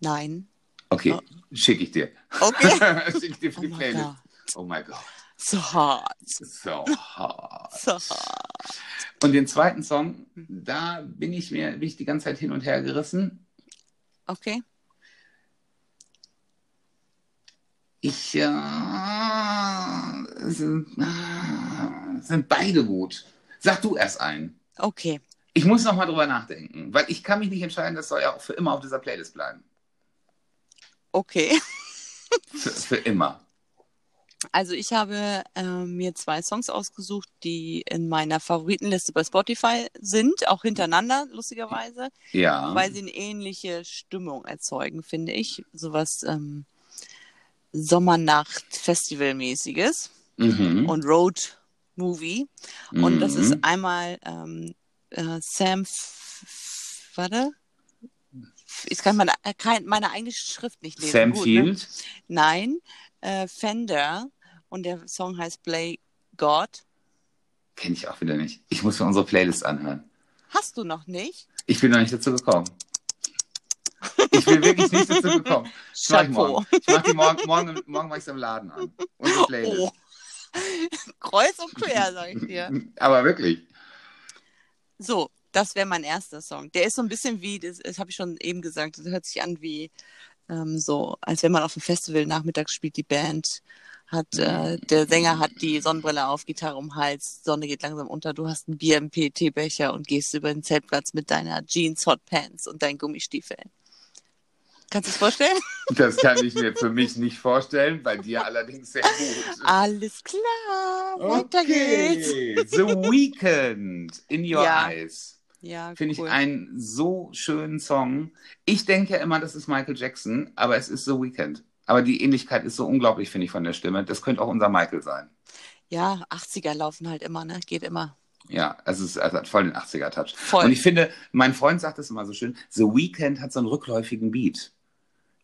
Nein. Okay, Oh. schicke ich dir. Okay. schicke ich dir für Oh die my Playlist. God. Oh my God. So hart. So hart. So hart. Und den zweiten Song, da bin ich mir bin ich die ganze Zeit hin und her gerissen. Okay. Ich äh, sind, äh, sind beide gut. Sag du erst einen. Okay. Ich muss noch mal drüber nachdenken, weil ich kann mich nicht entscheiden, das soll ja auch für immer auf dieser Playlist bleiben. Okay. Für, für immer. Also ich habe ähm, mir zwei Songs ausgesucht, die in meiner Favoritenliste bei Spotify sind, auch hintereinander, lustigerweise, Ja. weil sie eine ähnliche Stimmung erzeugen, finde ich. Sowas ähm, Sommernacht-Festival-mäßiges Mhm. und Road-Movie. Und das Mhm. ist einmal ähm, äh, Sam, F warte, ich kann meine, äh, kein, meine eigene Schrift nicht lesen. Sam Gut, ne? Field. Nein, äh, Fender und der Song heißt Play God. Kenne ich auch wieder nicht. Ich muss mir unsere Playlist anhören. Hast du noch nicht? Ich bin noch nicht dazu gekommen. Ich bin wirklich nicht dazu gekommen. Das mach ich morgen. Ich mach die morgen, morgen, morgen mach ich im Laden an. Unsere Playlist. Oh. Kreuz und quer, sag ich dir. Aber wirklich. So, das wäre mein erster Song. Der ist so ein bisschen wie, das, das habe ich schon eben gesagt, das hört sich an wie ähm, so, als wenn man auf dem Festival nachmittags spielt, die Band hat, äh, der Sänger hat die Sonnenbrille auf, Gitarre um Hals, Sonne geht langsam unter, du hast einen Bier im PT-Becher und gehst über den Zeltplatz mit deiner Jeans, Hotpants und deinen Gummistiefeln. Kannst du es vorstellen? Das kann ich mir für mich nicht vorstellen, bei dir allerdings sehr gut. Alles klar, weiter geht's. Okay. The Weekend in Your Ja. Eyes. Ja, Finde cool. ich einen so schönen Song. Ich denke ja immer, das ist Michael Jackson, aber es ist The Weekend. Aber die Ähnlichkeit ist so unglaublich, finde ich, von der Stimme. Das könnte auch unser Michael sein. Ja, 80er laufen halt immer, ne? Geht immer. Ja, es ist, es hat voll den 80er-Touch. Voll. Und ich finde, mein Freund sagt es immer so schön, The Weeknd hat so einen rückläufigen Beat.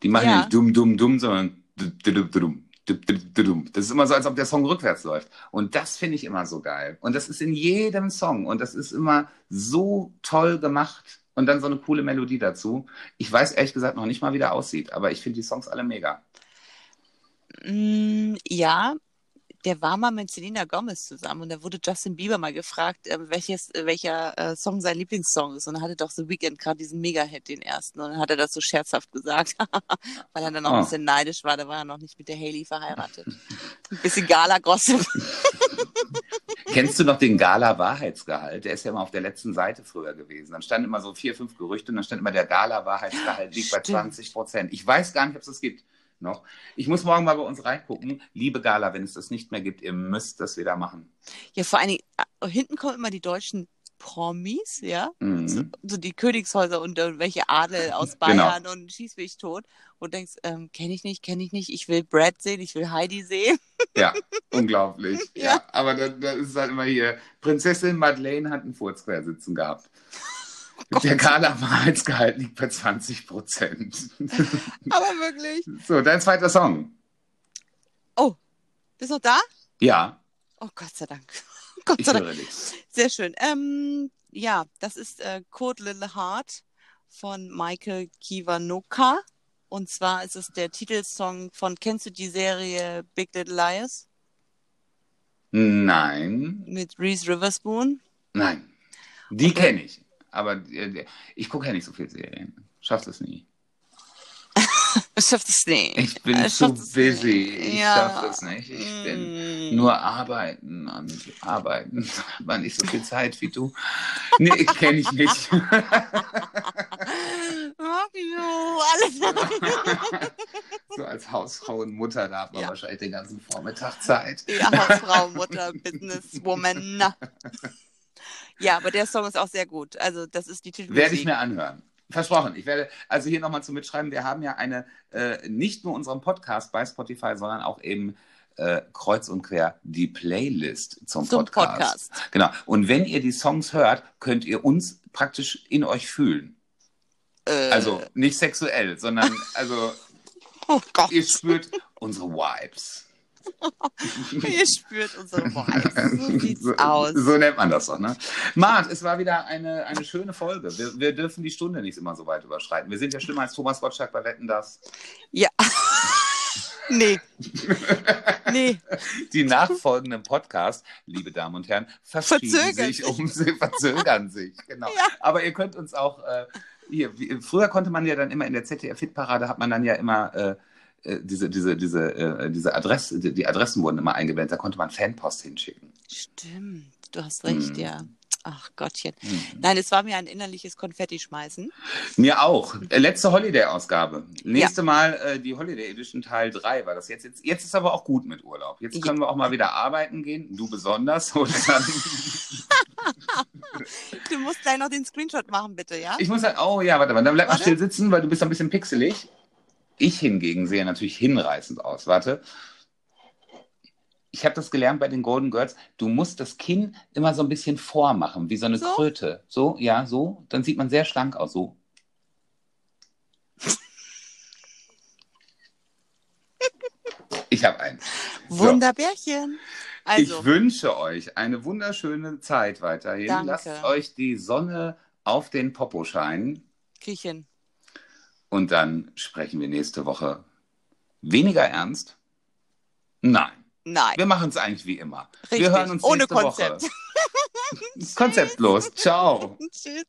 Die machen Ja. nicht dumm, dumm, dumm, sondern dum, dum, dum, dum, dum, dum. Das ist immer so, als ob der Song rückwärts läuft. Und das finde ich immer so geil. Und das ist in jedem Song. Und das ist immer so toll gemacht. Und dann so eine coole Melodie dazu. Ich weiß ehrlich gesagt noch nicht mal, wie der aussieht, aber ich finde die Songs alle mega. Mm, ja, der war mal mit Selena Gomez zusammen und da wurde Justin Bieber mal gefragt, äh, welches, äh, welcher äh, Song sein Lieblingssong ist. Und er hatte doch The Weeknd gerade diesen Mega-Hit, den ersten. Und dann hat er das so scherzhaft gesagt, weil er dann noch Oh. ein bisschen neidisch war. Da war er noch nicht mit der Haley verheiratet. Ein bisschen Gala-Gossip. Kennst du noch den Gala-Wahrheitsgehalt? Der ist ja immer auf der letzten Seite früher gewesen. Dann standen immer so vier, fünf Gerüchte und dann stand immer, der Gala-Wahrheitsgehalt liegt bei Stimmt. 20 Prozent. Ich weiß gar nicht, ob es das gibt noch. Ich muss morgen mal bei uns reingucken. Liebe Gala, wenn es das nicht mehr gibt, ihr müsst das wieder machen. Ja, vor allen Dingen, äh, hinten kommen immer die deutschen Promis, ja. Mhm. So, so die Königshäuser und äh, welche Adel aus Genau. Bayern und schieß mich tot. Und denkst, ähm, kenne ich nicht, kenne ich nicht. Ich will Brad sehen, ich will Heidi sehen. Ja, unglaublich. ja. Ja. aber dann, dann ist es halt immer hier, Prinzessin Madeleine hat einen Furzquersitzen gehabt. Der Gala-Wahrheitsgehalt liegt bei 20 Prozent. Aber wirklich. so, dein zweiter Song. Oh, bist du noch da? Ja, Oh, Gott sei Dank. Gott ich sei Dank. Sehr schön. Ähm, ja, das ist äh, Code Little Heart von Michael Kiwanuka. Und zwar ist es der Titelsong von, kennst du die Serie Big Little Liars Nein, mit Reese Witherspoon? nein. Die Okay. kenne ich. Aber äh, ich gucke ja nicht so viel Serien. Schaffst es nie. Ich schaff das nicht. Ich bin Äh, zu busy. Ich Ja. schaffe es nicht. Ich bin Mm. nur arbeiten und arbeiten. Man nicht so viel Zeit wie du. Nee, kenne ich nicht. So als Hausfrau und Mutter da hat man Ja. wahrscheinlich den ganzen Vormittag Zeit. Ja, Hausfrau, Mutter, Businesswoman. Ja, aber der Song ist auch sehr gut. Also, das ist die Titelmusik. Werde ich mir anhören. Versprochen. Ich werde also hier nochmal zum Mitschreiben. Wir haben ja eine, äh, nicht nur unseren Podcast bei Spotify, sondern auch eben äh, kreuz und quer die Playlist zum, Zum Podcast. Podcast. Genau. Und wenn ihr die Songs hört, könnt ihr uns praktisch in euch fühlen. Äh, Also nicht sexuell, sondern also oh ihr spürt unsere Vibes. ihr spürt unsere Vibes. So sieht's so, aus. so nennt man das doch, ne? Mart, es war wieder eine, eine schöne Folge. Wir, wir dürfen die Stunde nicht immer so weit überschreiten. Wir sind ja schlimmer als Thomas Gottschalk bei Wetten, das. Ja. nee. Nee. Die nachfolgenden Podcasts, liebe Damen und Herren, verschieben Verzögern sich, sich. um sie verzögern sich. Genau. Ja. Aber ihr könnt uns auch äh, hier, wie, früher konnte man ja dann immer in der ZDF-Hitparade hat man dann ja immer äh, äh, diese, diese, diese, äh, diese Adresse, die, die Adressen wurden immer eingeblendet, da konnte man Fanpost hinschicken. Stimmt, du hast recht, Hm. ja. Ach Gottchen. Mhm. Nein, es war mir ein innerliches Konfetti-Schmeißen. Mir auch. Äh, Letzte Holiday-Ausgabe. Nächste Mal äh, die Holiday Edition Teil 3 war das jetzt. jetzt. Jetzt ist aber auch gut mit Urlaub. Jetzt können wir auch mal wieder arbeiten gehen. Du besonders. Du musst gleich noch den Screenshot machen, bitte, ja? ich muss sagen, oh ja, warte mal, dann bleib mal Warte. still sitzen, weil du bist ein bisschen pixelig. Ich hingegen sehe natürlich hinreißend aus. Warte. Ich habe das gelernt bei den Golden Girls. Du musst das Kinn immer so ein bisschen vormachen, wie so eine So? Kröte. So, ja, so. Dann sieht man sehr schlank aus. So. Ich habe einen. Wunderbärchen. Also, ich wünsche euch eine wunderschöne Zeit weiterhin. Danke. Lasst euch die Sonne auf den Popo scheinen. Küchen. Und dann sprechen wir nächste Woche weniger ernst. Nein, Nein. wir machen es eigentlich wie immer. Richtig. Wir hören uns Ohne nächste Konzept. Woche. Konzeptlos. Ciao. Tschüss.